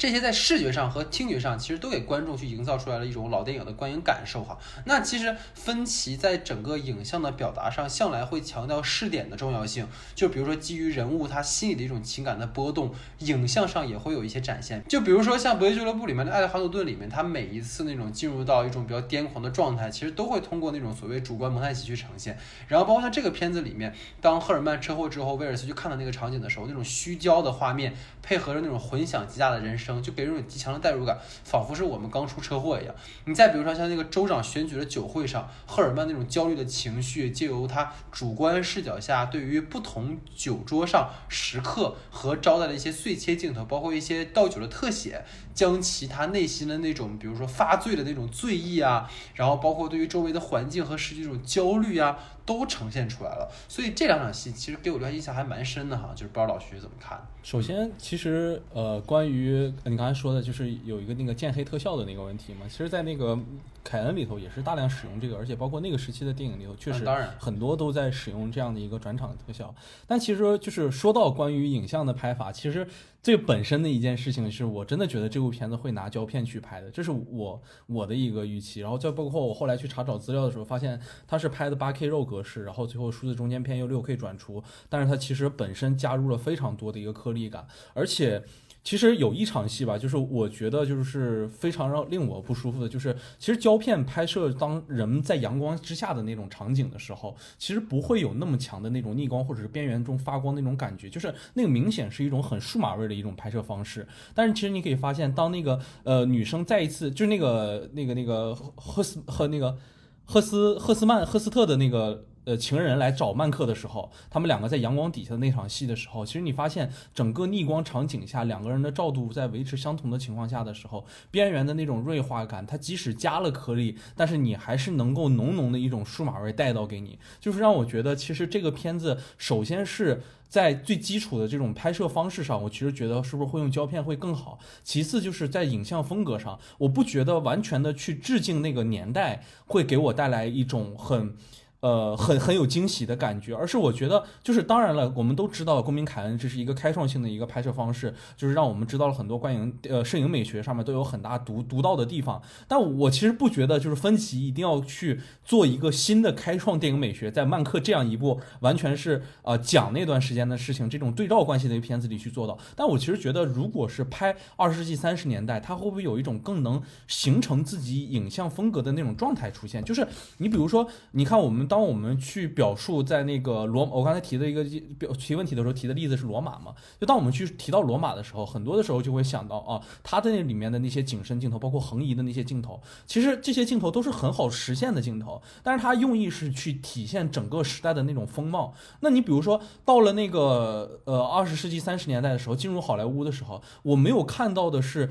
这些在视觉上和听觉上，其实都给观众去营造出来了一种老电影的观影感受哈。那其实芬奇在整个影像的表达上，向来会强调视点的重要性。就比如说基于人物他心里的一种情感的波动，影像上也会有一些展现。就比如说像《博弈俱乐部》里面的爱德华诺顿里面，他每一次那种进入到一种比较癫狂的状态，其实都会通过那种所谓主观蒙太奇去呈现。然后包括像这个片子里面，当赫尔曼车祸之后，威尔斯去看到那个场景的时候，那种虚焦的画面，配合着那种混响极大的人声。就给人一种极强的代入感，仿佛是我们刚出车祸一样。你再比如说像那个州长选举的酒会上，赫尔曼那种焦虑的情绪，借由他主观视角下对于不同酒桌上食客和招待的一些碎切镜头，包括一些倒酒的特写，将其他内心的那种，比如说发醉的那种醉意啊，然后包括对于周围的环境和实际这种焦虑啊，都呈现出来了。所以这两场戏其实给我留下印象还蛮深的哈，就是不知道老徐怎么看。首先，其实呃，关于你刚才说的，就是有一个那个渐黑特效的那个问题嘛。其实，在那个凯恩里头也是大量使用这个，而且包括那个时期的电影里头，确实很多都在使用这样的一个转场的特效。但其实，就是说到关于影像的拍法，其实。最本身的一件事情是我真的觉得这部片子会拿胶片去拍的，这是我我的一个预期。然后再包括我后来去查找资料的时候，发现它是拍的八 K 肉格式，然后最后数字中间片又六 K 转出，但是它其实本身加入了非常多的一个颗粒感，而且。其实有一场戏吧，就是我觉得就是非常让令我不舒服的，就是其实胶片拍摄当人们在阳光之下的那种场景的时候，其实不会有那么强的那种逆光或者是边缘中发光那种感觉，就是那个明显是一种很数码味的一种拍摄方式。但是其实你可以发现，当那个呃女生再一次就是那个那个那个赫斯和那个赫斯赫斯曼赫斯特的那个。呃，情人来找曼克的时候，他们两个在阳光底下的那场戏的时候，其实你发现整个逆光场景下，两个人的照度在维持相同的情况下的时候，边缘的那种锐化感，它即使加了颗粒，但是你还是能够浓浓的一种数码味带到给你，就是让我觉得，其实这个片子首先是在最基础的这种拍摄方式上，我其实觉得是不是会用胶片会更好。其次就是在影像风格上，我不觉得完全的去致敬那个年代会给我带来一种很。呃，很很有惊喜的感觉，而是我觉得，就是当然了，我们都知道《公民凯恩》这是一个开创性的一个拍摄方式，就是让我们知道了很多观影呃摄影美学上面都有很大独独到的地方。但我其实不觉得，就是芬奇一定要去做一个新的开创电影美学，在曼克这样一部完全是呃讲那段时间的事情这种对照关系的一个片子里去做到。但我其实觉得，如果是拍二十世纪三十年代，它会不会有一种更能形成自己影像风格的那种状态出现？就是你比如说，你看我们。当我们去表述在那个罗，我刚才提的一个表提问题的时候提的例子是罗马嘛？就当我们去提到罗马的时候，很多的时候就会想到啊，它的那里面的那些景深镜头，包括横移的那些镜头，其实这些镜头都是很好实现的镜头，但是它用意是去体现整个时代的那种风貌。那你比如说到了那个呃二十世纪三十年代的时候，进入好莱坞的时候，我没有看到的是。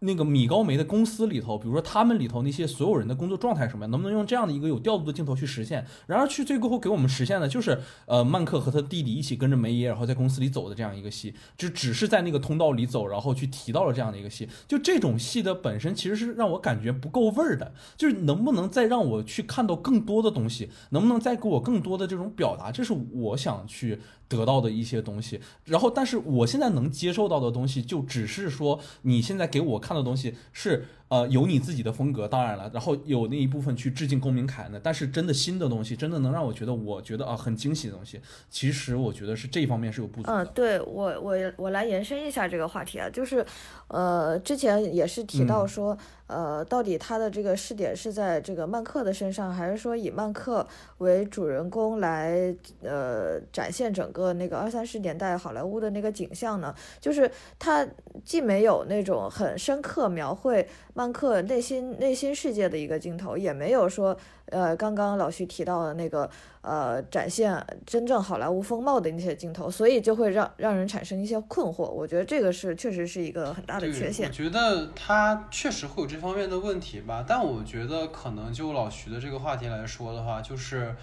那个米高梅的公司里头，比如说他们里头那些所有人的工作状态什么样，能不能用这样的一个有调度的镜头去实现？然而去最后给我们实现的就是，呃，曼克和他弟弟一起跟着梅耶，然后在公司里走的这样一个戏，就只是在那个通道里走，然后去提到了这样的一个戏。就这种戏的本身其实是让我感觉不够味儿的，就是能不能再让我去看到更多的东西，能不能再给我更多的这种表达？这是我想去。得到的一些东西，然后，但是我现在能接受到的东西，就只是说，你现在给我看的东西是，呃，有你自己的风格，当然了，然后有那一部分去致敬公民凯恩的，但是真的新的东西，真的能让我觉得，我觉得啊，很惊喜的东西，其实我觉得是这一方面是有不足的。嗯，对我，我我来延伸一下这个话题啊，就是，呃，之前也是提到说。呃，到底他的这个试点是在这个曼克的身上，还是说以曼克为主人公来呃展现整个那个二三十年代好莱坞的那个景象呢？就是他既没有那种很深刻描绘曼克内心内心世界的一个镜头，也没有说呃刚刚老徐提到的那个呃展现真正好莱坞风貌的那些镜头，所以就会让让人产生一些困惑。我觉得这个是确实是一个很大的缺陷我。觉得他确实会有这方面的问题吧，但我觉得可能就老徐的这个话题来说的话，就是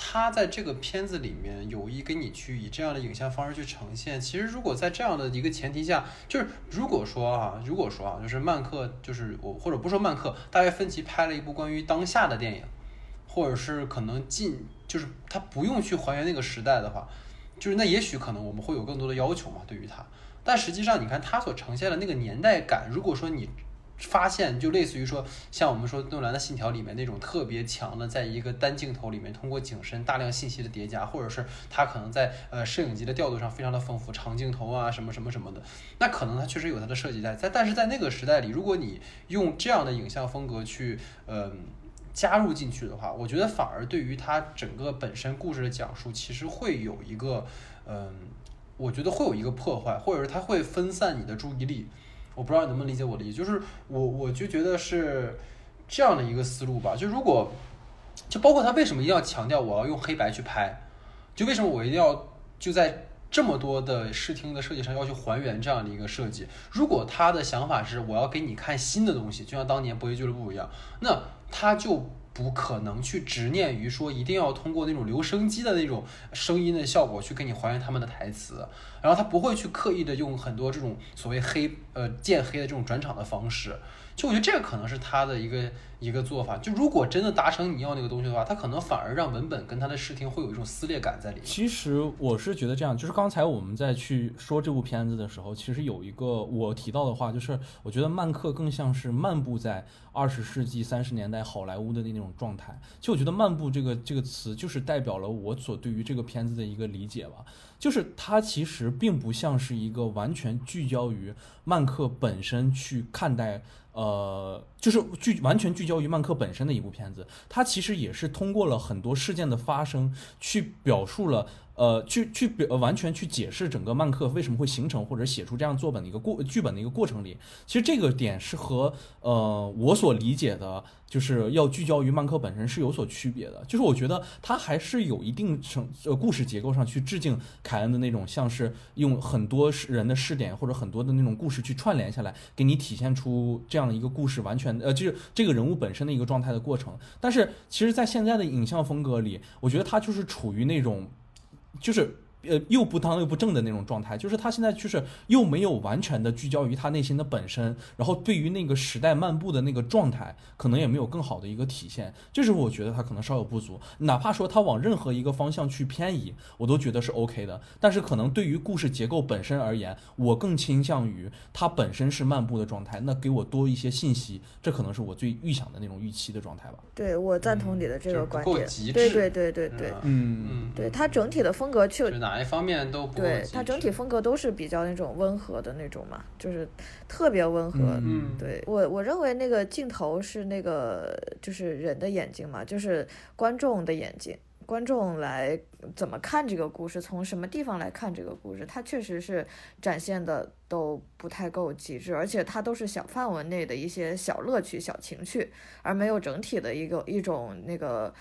他在这个片子里面有意跟你去以这样的影像方式去呈现。其实如果在这样的一个前提下，就是如果说啊，如果说啊，就是曼克，就是我或者不说曼克，大卫芬奇拍了一部关于当下的电影，或者是可能近，就是他不用去还原那个时代的话，就是那也许可能我们会有更多的要求嘛，对于他。但实际上，你看他所呈现的那个年代感，如果说你发现，就类似于说，像我们说诺兰的《信条》里面那种特别强的，在一个单镜头里面，通过景深大量信息的叠加，或者是他可能在呃摄影机的调度上非常的丰富，长镜头啊什么什么什么的，那可能它确实有它的设计在。在但是在那个时代里，如果你用这样的影像风格去呃加入进去的话，我觉得反而对于它整个本身故事的讲述，其实会有一个嗯、我觉得会有一个破坏，或者是它会分散你的注意力。我不知道你能不能理解我的意思，就是我我就觉得是这样的一个思路吧。就如果就包括他为什么一定要强调我要用黑白去拍，就为什么我一定要就在这么多的视听的设计上要去还原这样的一个设计？如果他的想法是我要给你看新的东西，就像当年博弈俱乐部一样，那他就不可能去执念于说一定要通过那种留声机的那种声音的效果去给你还原他们的台词，然后他不会去刻意的用很多这种所谓黑呃渐黑的这种转场的方式。就我觉得这个可能是他的一个一个做法。就如果真的达成你要那个东西的话，他可能反而让文本跟他的视听会有一种撕裂感在里面。其实我是觉得这样，就是刚才我们在去说这部片子的时候，其实有一个我提到的话，就是我觉得曼克更像是漫步在二十世纪三十年代好莱坞的那种状态。其实我觉得“漫步”这个这个词，就是代表了我所对于这个片子的一个理解吧。就是它其实并不像是一个完全聚焦于曼克本身去看待，呃，就是聚完全聚焦于曼克本身的一部片子。它其实也是通过了很多事件的发生，去表述了。呃，去去表完全去解释整个曼克为什么会形成或者写出这样作本的一个过剧本的一个过程里，其实这个点是和呃我所理解的，就是要聚焦于曼克本身是有所区别的。就是我觉得他还是有一定程呃故事结构上去致敬凯恩的那种，像是用很多人的视点或者很多的那种故事去串联下来，给你体现出这样的一个故事完全呃就是这个人物本身的一个状态的过程。但是其实，在现在的影像风格里，我觉得他就是处于那种。就是呃又不当又不正的那种状态，就是他现在就是又没有完全的聚焦于他内心的本身，然后对于那个时代漫步的那个状态，可能也没有更好的一个体现，这是我觉得他可能稍有不足。哪怕说他往任何一个方向去偏移，我都觉得是 OK 的。但是可能对于故事结构本身而言，我更倾向于它本身是漫步的状态，那给我多一些信息，这可能是我最预想的那种预期的状态吧。对我赞同你的这个观点。对对对对对，嗯嗯，对它整体的风格就就哪一方面都不够对极致它整体风格都是比较那种温和的那种嘛，就是特别温和。嗯对我我认为那个镜头是那个就是人的眼睛嘛，就是观众的眼睛。观众来怎么看这个故事，从什么地方来看这个故事，它确实是展现的都不太够极致，而且它都是小范围内的一些小乐趣、小情趣，而没有整体的一个一种那个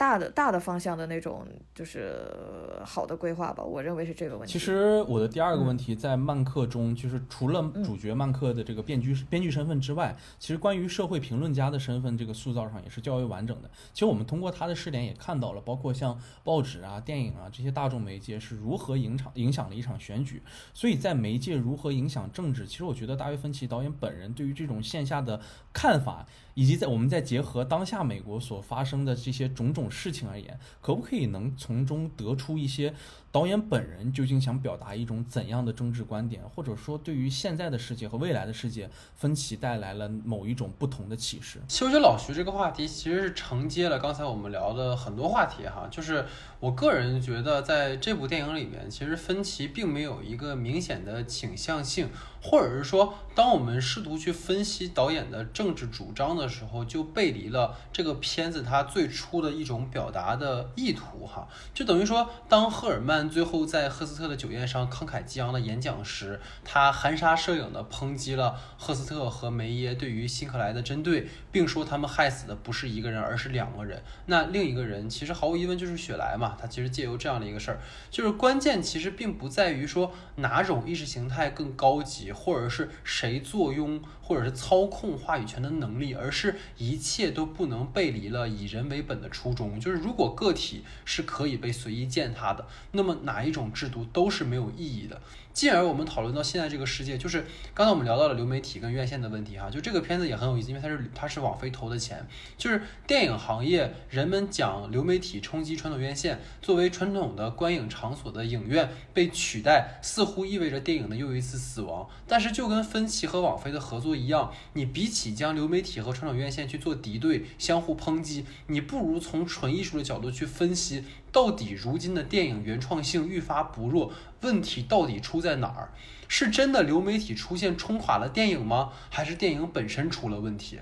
大的大的方向的那种就是呃好的规划吧。我认为是这个问题。其实我的第二个问题在曼克中，就是除了主角曼克的这个编剧编剧身份之外，其实关于社会评论家的身份这个塑造上也是较为完整的。其实我们通过他的视点也看到了，包括像报纸啊、电影啊这些大众媒介是如何影响影响了一场选举。所以在媒介如何影响政治，其实我觉得大卫芬奇导演本人对于这种线下的看法，以及在我们再结合当下美国所发生的这些种种事情而言，可不可以能从中得出一些导演本人究竟想表达一种怎样的政治观点，或者说对于现在的世界和未来的世界，分歧带来了某一种不同的启示？其实我觉得老徐这个话题其实是承接了刚才我们聊的很多话题哈，就是我个人觉得在这部电影里面，其实芬奇并没有一个明显的倾向性，或者是说，当我们试图去分析导演的政治主张的时候，就背离了这个片子它最初的一种表达的意图哈。就等于说，当赫尔曼最后在赫斯特的酒宴上慷慨激昂的演讲时，他含沙射影的抨击了赫斯特和梅耶对于辛克莱的针对，并说他们害死的不是一个人，而是两个人。那另一个人其实毫无疑问就是雪莱嘛。他其实借由这样的一个事儿，就是关键其实并不在于说哪种意识形态更高级，或者是谁坐拥或者是操控话语权的能力，而是一切都不能背离了以人为本的初衷。就是如果个体是可以被随意践踏的，那么哪一种制度都是没有意义的。进而我们讨论到现在这个世界，就是刚才我们聊到了流媒体跟院线的问题哈，就这个片子也很有意思，因为它是它是网飞投的钱，就是电影行业人们讲流媒体冲击传统院线，作为传统的观影场所的影院被取代，似乎意味着电影的又一次死亡。但是就跟分歧和网飞的合作一样，你比起将流媒体和传统院线去做敌对、相互抨击，你不如从纯艺术的角度去分析。到底如今的电影原创性愈发薄弱，问题到底出在哪儿？是真的流媒体出现冲垮了电影吗？还是电影本身出了问题？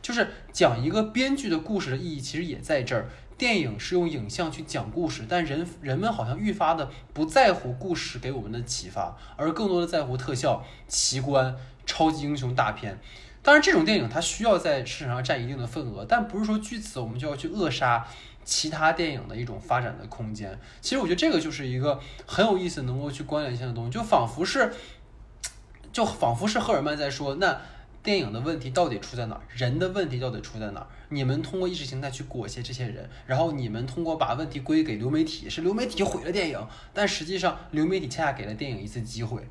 就是讲一个编剧的故事的意义，其实也在这儿。电影是用影像去讲故事，但人人们好像愈发的不在乎故事给我们的启发，而更多的在乎特效、奇观、超级英雄大片。当然，这种电影它需要在市场上占一定的份额，但不是说据此我们就要去扼杀。其他电影的一种发展的空间，其实我觉得这个就是一个很有意思、能够去关联性的东西，就仿佛是，就仿佛是赫尔曼在说，那电影的问题到底出在哪儿？人的问题到底出在哪儿？你们通过意识形态去裹挟这些人，然后你们通过把问题归给流媒体，是流媒体毁了电影，但实际上流媒体恰恰给了电影一次机会。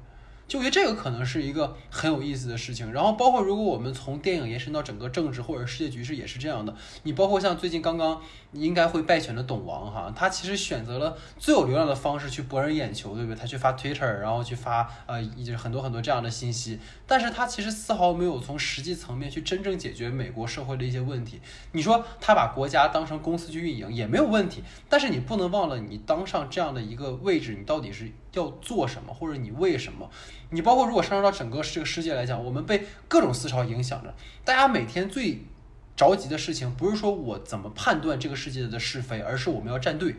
就我觉得这个可能是一个很有意思的事情，然后包括如果我们从电影延伸到整个政治或者世界局势也是这样的。你包括像最近刚刚应该会败选的董王哈，他其实选择了最有流量的方式去博人眼球，对不对？他去发 Twitter，然后去发呃，就是很多很多这样的信息，但是他其实丝毫没有从实际层面去真正解决美国社会的一些问题。你说他把国家当成公司去运营也没有问题，但是你不能忘了，你当上这样的一个位置，你到底是要做什么，或者你为什么？你包括如果上升到整个这个世界来讲，我们被各种思潮影响着，大家每天最着急的事情不是说我怎么判断这个世界的是非，而是我们要站队。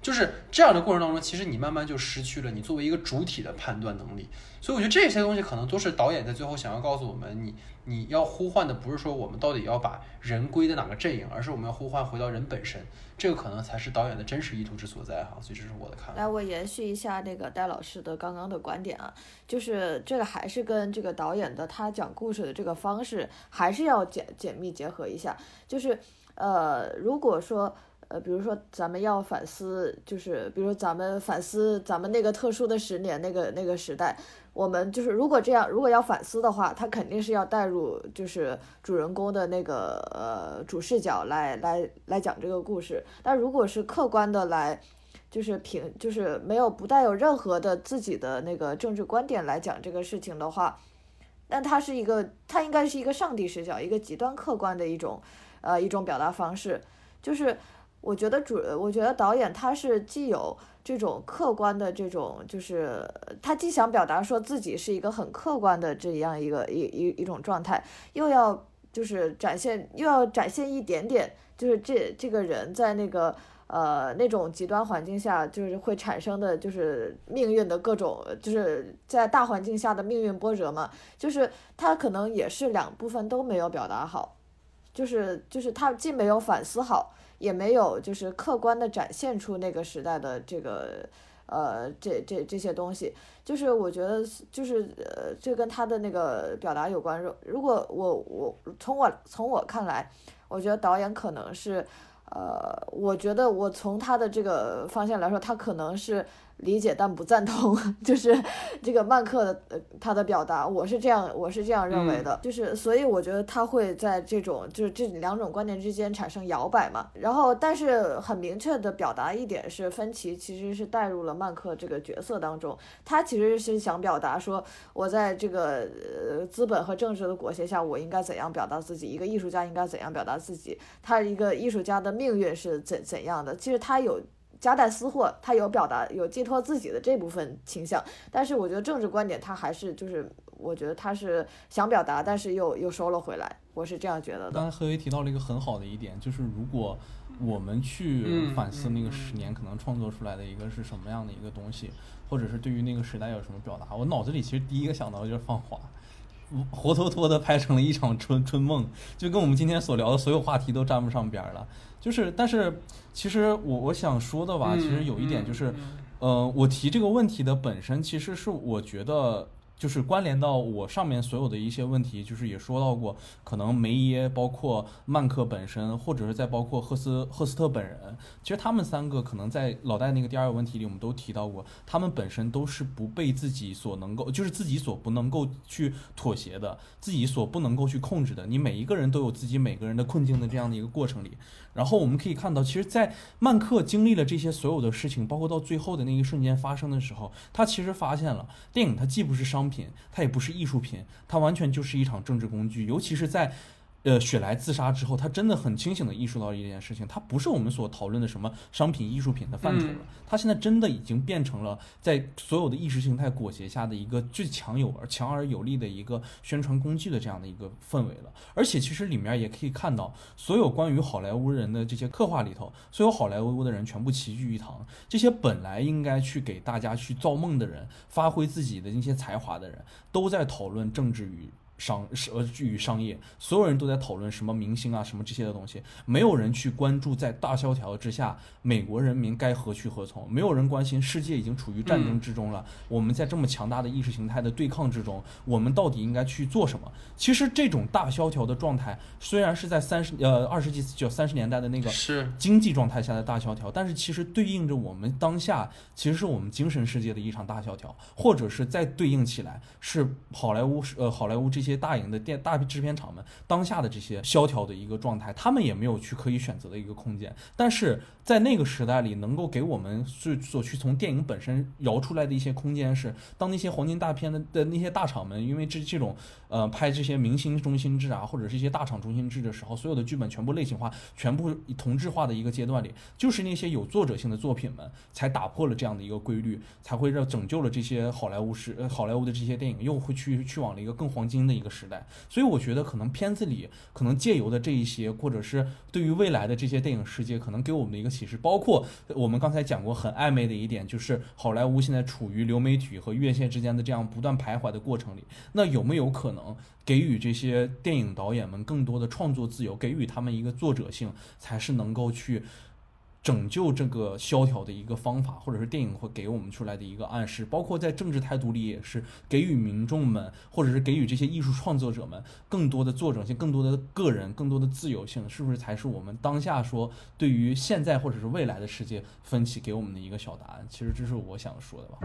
就是这样的过程当中，其实你慢慢就失去了你作为一个主体的判断能力。所以我觉得这些东西可能都是导演在最后想要告诉我们，你你要呼唤的不是说我们到底要把人归在哪个阵营，而是我们要呼唤回到人本身。这个可能才是导演的真实意图之所在哈，所以这是我的看法。来，我延续一下那个戴老师的刚刚的观点啊，就是这个还是跟这个导演的他讲故事的这个方式还是要紧紧密结合一下。就是呃，如果说呃，比如说咱们要反思，就是比如说咱们反思咱们那个特殊的十年那个那个时代。我们就是，如果这样，如果要反思的话，他肯定是要带入，就是主人公的那个呃主视角来来来讲这个故事。但如果是客观的来，就是凭就是没有不带有任何的自己的那个政治观点来讲这个事情的话，那它是一个，它应该是一个上帝视角，一个极端客观的一种呃一种表达方式。就是我觉得主，我觉得导演他是既有。这种客观的这种，就是他既想表达说自己是一个很客观的这样一个一一一种状态，又要就是展现又要展现一点点，就是这这个人在那个呃那种极端环境下，就是会产生的就是命运的各种，就是在大环境下的命运波折嘛，就是他可能也是两部分都没有表达好，就是就是他既没有反思好。也没有，就是客观的展现出那个时代的这个，呃，这这这些东西，就是我觉得，就是呃，这跟他的那个表达有关。如如果我我从我从我看来，我觉得导演可能是，呃，我觉得我从他的这个方向来说，他可能是。理解但不赞同，*laughs* 就是这个曼克的呃他的表达，我是这样我是这样认为的，就是所以我觉得他会在这种就是这两种观点之间产生摇摆嘛。然后但是很明确的表达一点是，芬奇其实是带入了曼克这个角色当中，他其实是想表达说，我在这个呃资本和政治的裹挟下，我应该怎样表达自己，一个艺术家应该怎样表达自己，他一个艺术家的命运是怎怎样的。其实他有。夹带私货，他有表达有寄托自己的这部分倾向，但是我觉得政治观点他还是就是我觉得他是想表达，但是又又收了回来，我是这样觉得的。刚才何为提到了一个很好的一点，就是如果我们去反思那个十年可能创作出来的一个是什么样的一个东西，或者是对于那个时代有什么表达，我脑子里其实第一个想到的就是放华。活脱脱的拍成了一场春春梦，就跟我们今天所聊的所有话题都沾不上边儿了。就是，但是其实我我想说的吧，其实有一点就是，呃，我提这个问题的本身，其实是我觉得。就是关联到我上面所有的一些问题，就是也说到过，可能梅耶，包括曼克本身，或者是再包括赫斯赫斯特本人，其实他们三个可能在老戴那个第二个问题里，我们都提到过，他们本身都是不被自己所能够，就是自己所不能够去妥协的，自己所不能够去控制的。你每一个人都有自己每个人的困境的这样的一个过程里。然后我们可以看到，其实，在曼克经历了这些所有的事情，包括到最后的那一瞬间发生的时候，他其实发现了电影它既不是商品，它也不是艺术品，它完全就是一场政治工具，尤其是在。呃，雪莱自杀之后，他真的很清醒的意识到一件事情，他不是我们所讨论的什么商品、艺术品的范畴了。他现在真的已经变成了在所有的意识形态裹挟下的一个最强有而强而有力的一个宣传工具的这样的一个氛围了。而且，其实里面也可以看到，所有关于好莱坞人的这些刻画里头，所有好莱坞的人全部齐聚一堂。这些本来应该去给大家去造梦的人，发挥自己的那些才华的人，都在讨论政治与。商呃与商业，所有人都在讨论什么明星啊什么这些的东西，没有人去关注在大萧条之下美国人民该何去何从，没有人关心世界已经处于战争之中了，我们在这么强大的意识形态的对抗之中，我们到底应该去做什么？其实这种大萧条的状态，虽然是在三十呃二十世纪就三十年代的那个是经济状态下的大萧条，但是其实对应着我们当下，其实是我们精神世界的一场大萧条，或者是再对应起来是好莱坞呃好莱坞这些。些大型的电大制片厂们当下的这些萧条的一个状态，他们也没有去可以选择的一个空间。但是在那个时代里，能够给我们所所去从电影本身摇出来的一些空间是，当那些黄金大片的的那些大厂们，因为这这种呃拍这些明星中心制啊，或者是一些大厂中心制的时候，所有的剧本全部类型化、全部同质化的一个阶段里，就是那些有作者性的作品们才打破了这样的一个规律，才会让拯救了这些好莱坞是呃好莱坞的这些电影又会去去往了一个更黄金的。一个时代，所以我觉得可能片子里可能借由的这一些，或者是对于未来的这些电影世界，可能给我们的一个其实，包括我们刚才讲过很暧昧的一点，就是好莱坞现在处于流媒体和院线之间的这样不断徘徊的过程里，那有没有可能给予这些电影导演们更多的创作自由，给予他们一个作者性，才是能够去。拯救这个萧条的一个方法，或者是电影会给我们出来的一个暗示，包括在政治态度里也是给予民众们，或者是给予这些艺术创作者们更多的作者性、更多的个人、更多的自由性，是不是才是我们当下说对于现在或者是未来的世界分歧给我们的一个小答案？其实这是我想说的吧。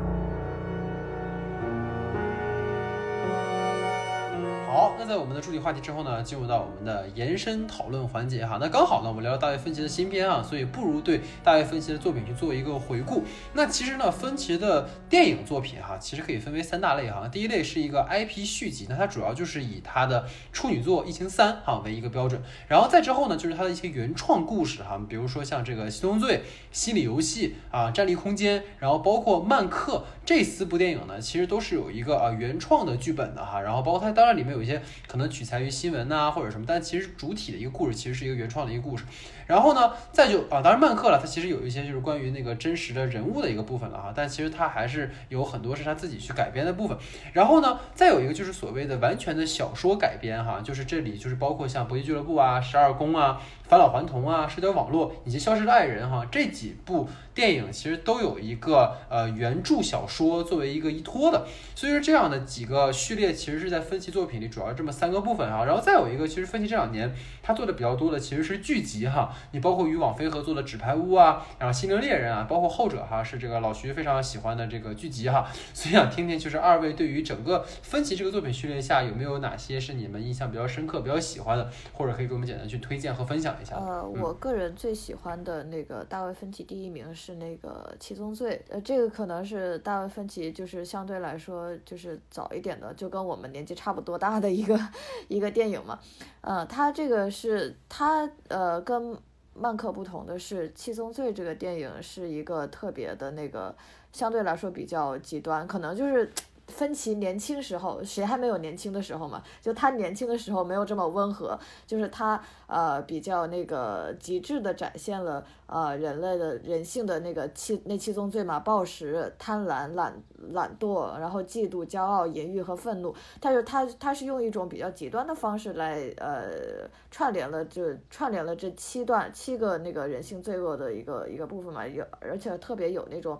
好，那在我们的助理话题之后呢，进入到我们的延伸讨论环节哈。那刚好呢，我们聊聊大卫芬奇的新片啊，所以不如对大卫芬奇的作品去做一个回顾。那其实呢，芬奇的电影作品哈，其实可以分为三大类哈。第一类是一个 IP 续集，那它主要就是以他的处女作《异形三》哈为一个标准，然后再之后呢，就是他的一些原创故事哈，比如说像这个《七宗罪》《心理游戏》啊，《站立空间》，然后包括《曼克》这四部电影呢，其实都是有一个啊原创的剧本的哈，然后包括它当然里面有。有些可能取材于新闻呐，或者什么，但其实主体的一个故事其实是一个原创的一个故事。然后呢，再就啊，当然漫客了，它其实有一些就是关于那个真实的人物的一个部分了哈，但其实它还是有很多是他自己去改编的部分。然后呢，再有一个就是所谓的完全的小说改编哈，就是这里就是包括像《搏击俱乐部》啊、《十二宫》啊。返老还童啊，社交网络以及消失的爱人哈，这几部电影其实都有一个呃原著小说作为一个依托的，所以说这样的几个序列其实是在分歧作品里主要这么三个部分啊，然后再有一个其实分歧这两年他做的比较多的其实是剧集哈，你包括与网飞合作的《纸牌屋》啊，然后《心灵猎人》啊，包括后者哈是这个老徐非常喜欢的这个剧集哈，所以想听听就是二位对于整个分歧这个作品序列下有没有哪些是你们印象比较深刻、比较喜欢的，或者可以给我们简单去推荐和分享。呃，我个人最喜欢的那个大卫芬奇第一名是那个《七宗罪》，呃，这个可能是大卫芬奇就是相对来说就是早一点的，就跟我们年纪差不多大的一个一个电影嘛。呃，他这个是他呃跟曼克不同的是，《七宗罪》这个电影是一个特别的那个，相对来说比较极端，可能就是。芬奇年轻时候，谁还没有年轻的时候嘛？就他年轻的时候没有这么温和，就是他呃比较那个极致的展现了呃人类的人性的那个七那七宗罪嘛，暴食、贪婪、懒懒惰，然后嫉妒、骄傲、淫欲和愤怒。但是他他是用一种比较极端的方式来呃串联了就串联了这七段七个那个人性罪恶的一个一个部分嘛，有而且特别有那种。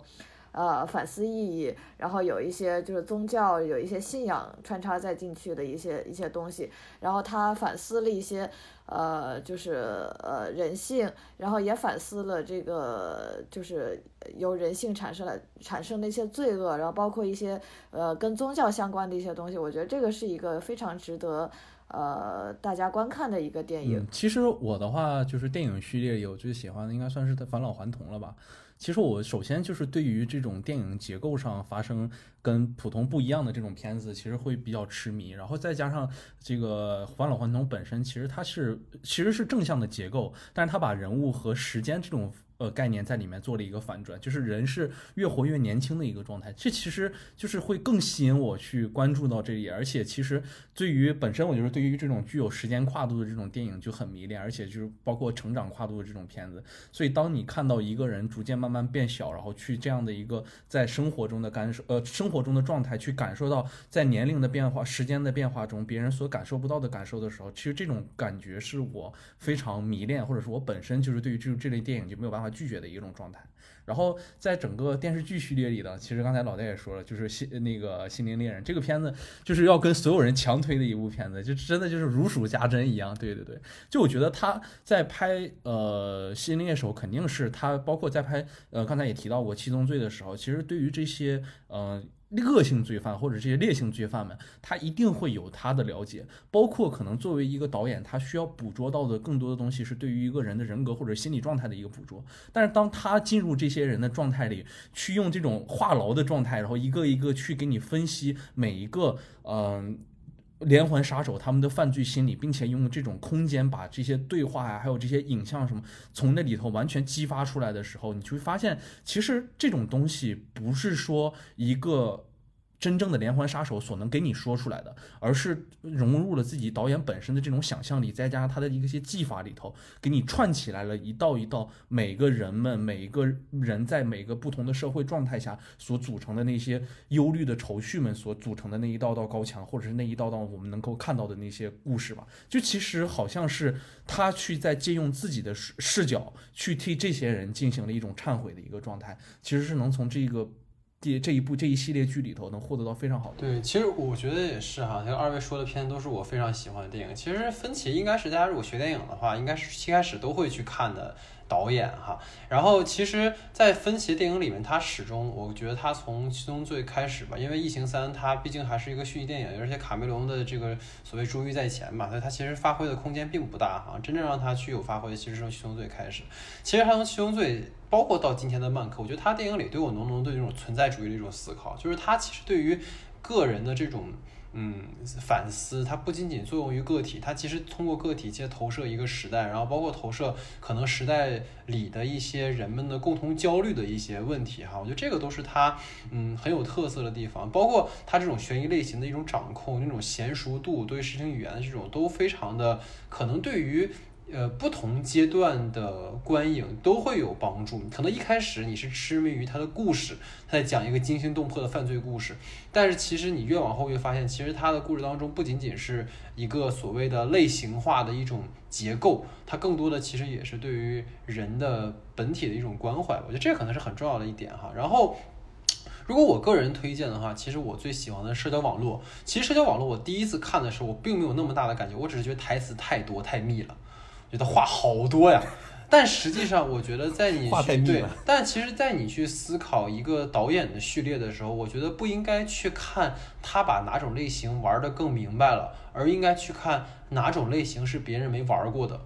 呃，反思意义，然后有一些就是宗教，有一些信仰穿插在进去的一些一些东西，然后他反思了一些，呃，就是呃人性，然后也反思了这个就是由人性产生了产生的一些罪恶，然后包括一些呃跟宗教相关的一些东西，我觉得这个是一个非常值得呃大家观看的一个电影。其实我的话就是电影序列有，最喜欢的应该算是《返老还童》了吧。其实我首先就是对于这种电影结构上发生跟普通不一样的这种片子，其实会比较痴迷。然后再加上这个《返老还童》本身，其实它是其实是正向的结构，但是它把人物和时间这种。呃，概念在里面做了一个反转，就是人是越活越年轻的一个状态，这其实就是会更吸引我去关注到这里。而且其实对于本身，我就是对于这种具有时间跨度的这种电影就很迷恋，而且就是包括成长跨度的这种片子。所以当你看到一个人逐渐慢慢变小，然后去这样的一个在生活中的感受，呃，生活中的状态去感受到在年龄的变化、时间的变化中别人所感受不到的感受的时候，其实这种感觉是我非常迷恋，或者说我本身就是对于这这类电影就没有办法。拒绝的一种状态，然后在整个电视剧序列里呢，其实刚才老戴也说了，就是心那个心灵猎人这个片子，就是要跟所有人强推的一部片子，就真的就是如数家珍一样。对对对，就我觉得他在拍呃心灵猎手，肯定是他包括在拍呃刚才也提到过七宗罪的时候，其实对于这些嗯。恶性罪犯或者这些烈性罪犯们，他一定会有他的了解，包括可能作为一个导演，他需要捕捉到的更多的东西是对于一个人的人格或者心理状态的一个捕捉。但是当他进入这些人的状态里，去用这种话痨的状态，然后一个一个去给你分析每一个嗯。连环杀手他们的犯罪心理，并且用这种空间把这些对话呀，还有这些影像什么，从那里头完全激发出来的时候，你就会发现，其实这种东西不是说一个。真正的连环杀手所能给你说出来的，而是融入了自己导演本身的这种想象力，再加上他的一些技法里头，给你串起来了一道一道每个人们每一个人在每个不同的社会状态下所组成的那些忧虑的愁绪们所组成的那一道道高墙，或者是那一道道我们能够看到的那些故事吧。就其实好像是他去在借用自己的视视角去替这些人进行了一种忏悔的一个状态，其实是能从这个。这这一部这一系列剧里头能获得到非常好的。对，其实我觉得也是哈，像二位说的片都是我非常喜欢的电影。其实分歧应该是大家如果学电影的话，应该是一开始都会去看的。导演哈，然后其实，在分歧电影里面，他始终，我觉得他从《七宗罪》开始吧，因为《异形三》它毕竟还是一个续集电影，而且卡梅隆的这个所谓珠玉在前嘛，所以他其实发挥的空间并不大哈。真正让他具有发挥，其实从《七宗罪》开始。其实他从《七宗罪》，包括到今天的《曼克》，我觉得他电影里都有浓浓的这种存在主义的一种思考，就是他其实对于个人的这种。嗯，反思它不仅仅作用于个体，它其实通过个体去投射一个时代，然后包括投射可能时代里的一些人们的共同焦虑的一些问题哈，我觉得这个都是它嗯很有特色的地方，包括它这种悬疑类型的一种掌控，那种娴熟度，对视听语言的这种都非常的可能对于。呃，不同阶段的观影都会有帮助。可能一开始你是痴迷于他的故事，他在讲一个惊心动魄的犯罪故事，但是其实你越往后越发现，其实他的故事当中不仅仅是一个所谓的类型化的一种结构，它更多的其实也是对于人的本体的一种关怀。我觉得这可能是很重要的一点哈。然后，如果我个人推荐的话，其实我最喜欢的社交网络。其实社交网络我第一次看的时候，我并没有那么大的感觉，我只是觉得台词太多太密了。觉得话好多呀，但实际上我觉得在你去对，但其实，在你去思考一个导演的序列的时候，我觉得不应该去看他把哪种类型玩的更明白了，而应该去看哪种类型是别人没玩过的。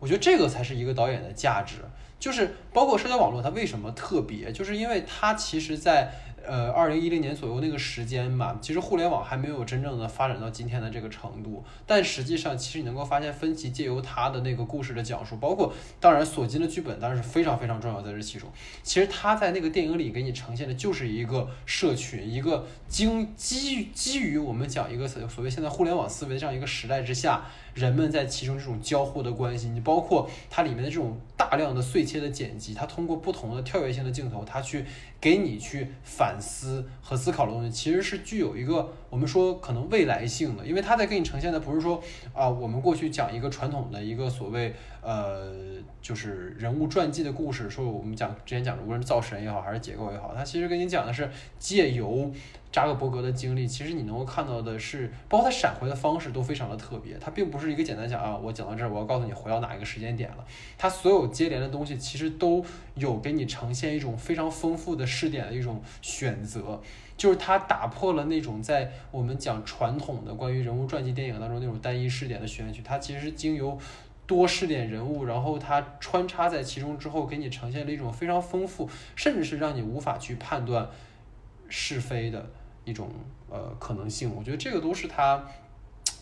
我觉得这个才是一个导演的价值，就是包括社交网络它为什么特别，就是因为它其实在呃二零一零年左右那个时间吧，其实互联网还没有真正的发展到今天的这个程度。但实际上，其实你能够发现，芬奇借由他的那个故事的讲述，包括当然索金的剧本当然是非常非常重要在这其中。其实他在那个电影里给你呈现的就是一个社群，一个经基基于我们讲一个所所谓现在互联网思维这样一个时代之下。人们在其中这种交互的关系，你包括它里面的这种大量的碎切的剪辑，它通过不同的跳跃性的镜头，它去给你去反思和思考的东西，其实是具有一个我们说可能未来性的，因为它在给你呈现的不是说啊，我们过去讲一个传统的一个所谓呃就是人物传记的故事，说我们讲之前讲的无论造神也好，还是结构也好，它其实跟你讲的是借由。扎克伯格的经历，其实你能够看到的是，包括他闪回的方式都非常的特别。他并不是一个简单讲啊，我讲到这儿，我要告诉你回到哪一个时间点了。他所有接连的东西，其实都有给你呈现一种非常丰富的视点的一种选择。就是他打破了那种在我们讲传统的关于人物传记电影当中那种单一视点的选取，它其实经由多视点人物，然后它穿插在其中之后，给你呈现了一种非常丰富，甚至是让你无法去判断是非的。一种呃可能性，我觉得这个都是他，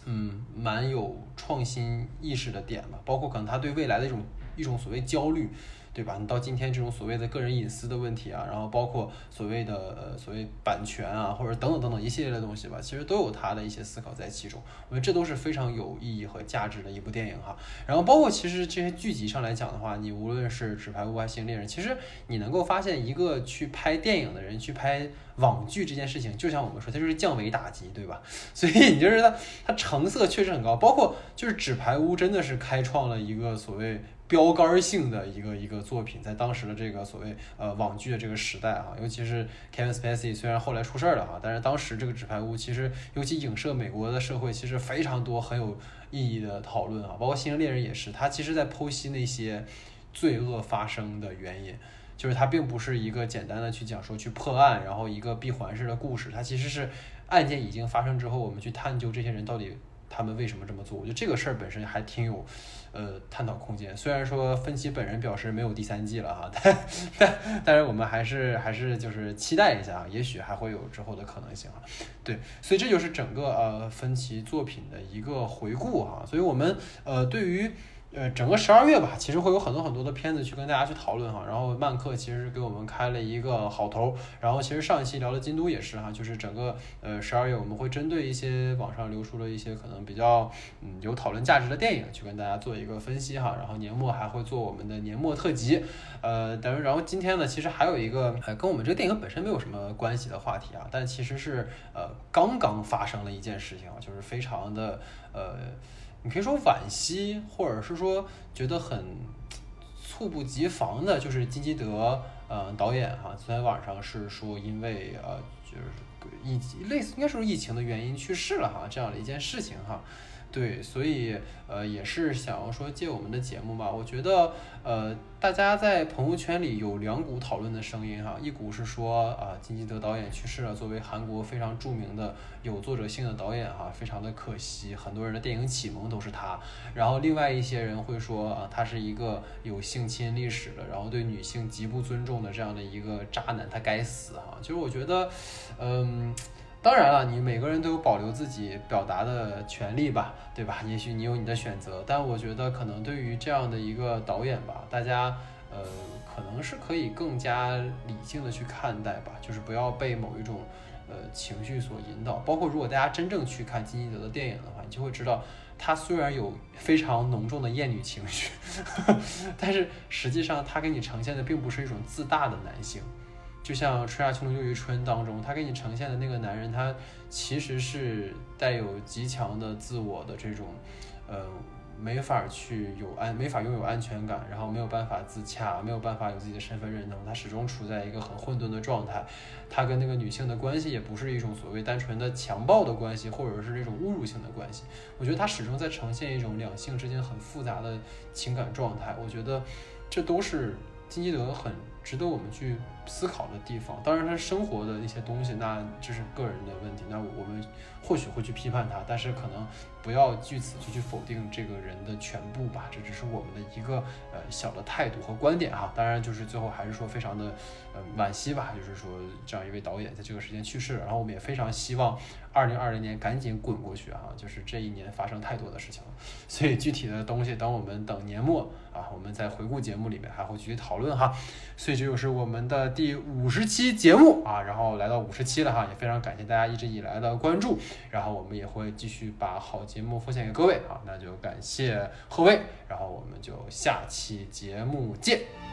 嗯，蛮有创新意识的点吧。包括可能他对未来的一种一种所谓焦虑。对吧？你到今天这种所谓的个人隐私的问题啊，然后包括所谓的呃所谓版权啊，或者等等等等一系列的东西吧，其实都有他的一些思考在其中。我觉得这都是非常有意义和价值的一部电影哈。然后包括其实这些剧集上来讲的话，你无论是《纸牌屋》还是《星猎人》，其实你能够发现一个去拍电影的人去拍网剧这件事情，就像我们说，它就是降维打击，对吧？*laughs* 所以你就是它它成色确实很高，包括就是《纸牌屋》真的是开创了一个所谓。标杆性的一个一个作品，在当时的这个所谓呃网剧的这个时代啊，尤其是 Kevin Spacey，虽然后来出事儿了哈，但是当时这个纸牌屋其实尤其影射美国的社会，其实非常多很有意义的讨论啊，包括《星人猎人》也是，他其实在剖析那些罪恶发生的原因，就是它并不是一个简单的去讲说去破案，然后一个闭环式的故事，它其实是案件已经发生之后，我们去探究这些人到底他们为什么这么做，我觉得这个事儿本身还挺有。呃，探讨空间。虽然说芬奇本人表示没有第三季了哈，但但 *laughs* 但是我们还是还是就是期待一下，也许还会有之后的可能性啊。对，所以这就是整个呃芬奇作品的一个回顾哈。所以我们呃对于。呃，整个十二月吧，其实会有很多很多的片子去跟大家去讨论哈。然后曼克其实给我们开了一个好头。然后其实上一期聊的京都也是哈，就是整个呃十二月我们会针对一些网上流出的一些可能比较嗯有讨论价值的电影去跟大家做一个分析哈。然后年末还会做我们的年末特辑。呃，等于然后今天呢，其实还有一个呃跟我们这个电影本身没有什么关系的话题啊，但其实是呃刚刚发生了一件事情啊，就是非常的呃。你可以说惋惜，或者是说觉得很猝不及防的，就是金基德，呃，导演哈，昨天晚上是说因为呃，就是疫类似应该是疫情的原因去世了哈，这样的一件事情哈。对，所以呃也是想要说借我们的节目吧，我觉得呃大家在朋友圈里有两股讨论的声音哈，一股是说啊金基德导演去世了，作为韩国非常著名的有作者性的导演哈，非常的可惜，很多人的电影启蒙都是他。然后另外一些人会说啊他是一个有性侵历史的，然后对女性极不尊重的这样的一个渣男，他该死哈。就是我觉得，嗯。当然了，你每个人都有保留自己表达的权利吧，对吧？也许你有你的选择，但我觉得可能对于这样的一个导演吧，大家呃可能是可以更加理性的去看待吧，就是不要被某一种呃情绪所引导。包括如果大家真正去看金基德的电影的话，你就会知道，他虽然有非常浓重的厌女情绪，*laughs* 但是实际上他给你呈现的并不是一种自大的男性。就像《春夏秋冬又一春》当中，他给你呈现的那个男人，他其实是带有极强的自我的这种，呃，没法去有安，没法拥有安全感，然后没有办法自洽，没有办法有自己的身份认同，他始终处在一个很混沌的状态。他跟那个女性的关系也不是一种所谓单纯的强暴的关系，或者是这种侮辱性的关系。我觉得他始终在呈现一种两性之间很复杂的情感状态。我觉得这都是金基德很。值得我们去思考的地方，当然他生活的一些东西，那这是个人的问题，那我们或许会去批判他，但是可能不要据此就去否定这个人的全部吧，这只是我们的一个呃小的态度和观点哈。当然，就是最后还是说非常的呃惋惜吧，就是说这样一位导演在这个时间去世了，然后我们也非常希望二零二零年赶紧滚过去啊，就是这一年发生太多的事情了，所以具体的东西等我们等年末啊，我们在回顾节目里面还会继续讨论哈。所以这就是我们的第五十期节目啊，然后来到五十期了哈，也非常感谢大家一直以来的关注，然后我们也会继续把好节目奉献给各位啊，那就感谢贺威，然后我们就下期节目见。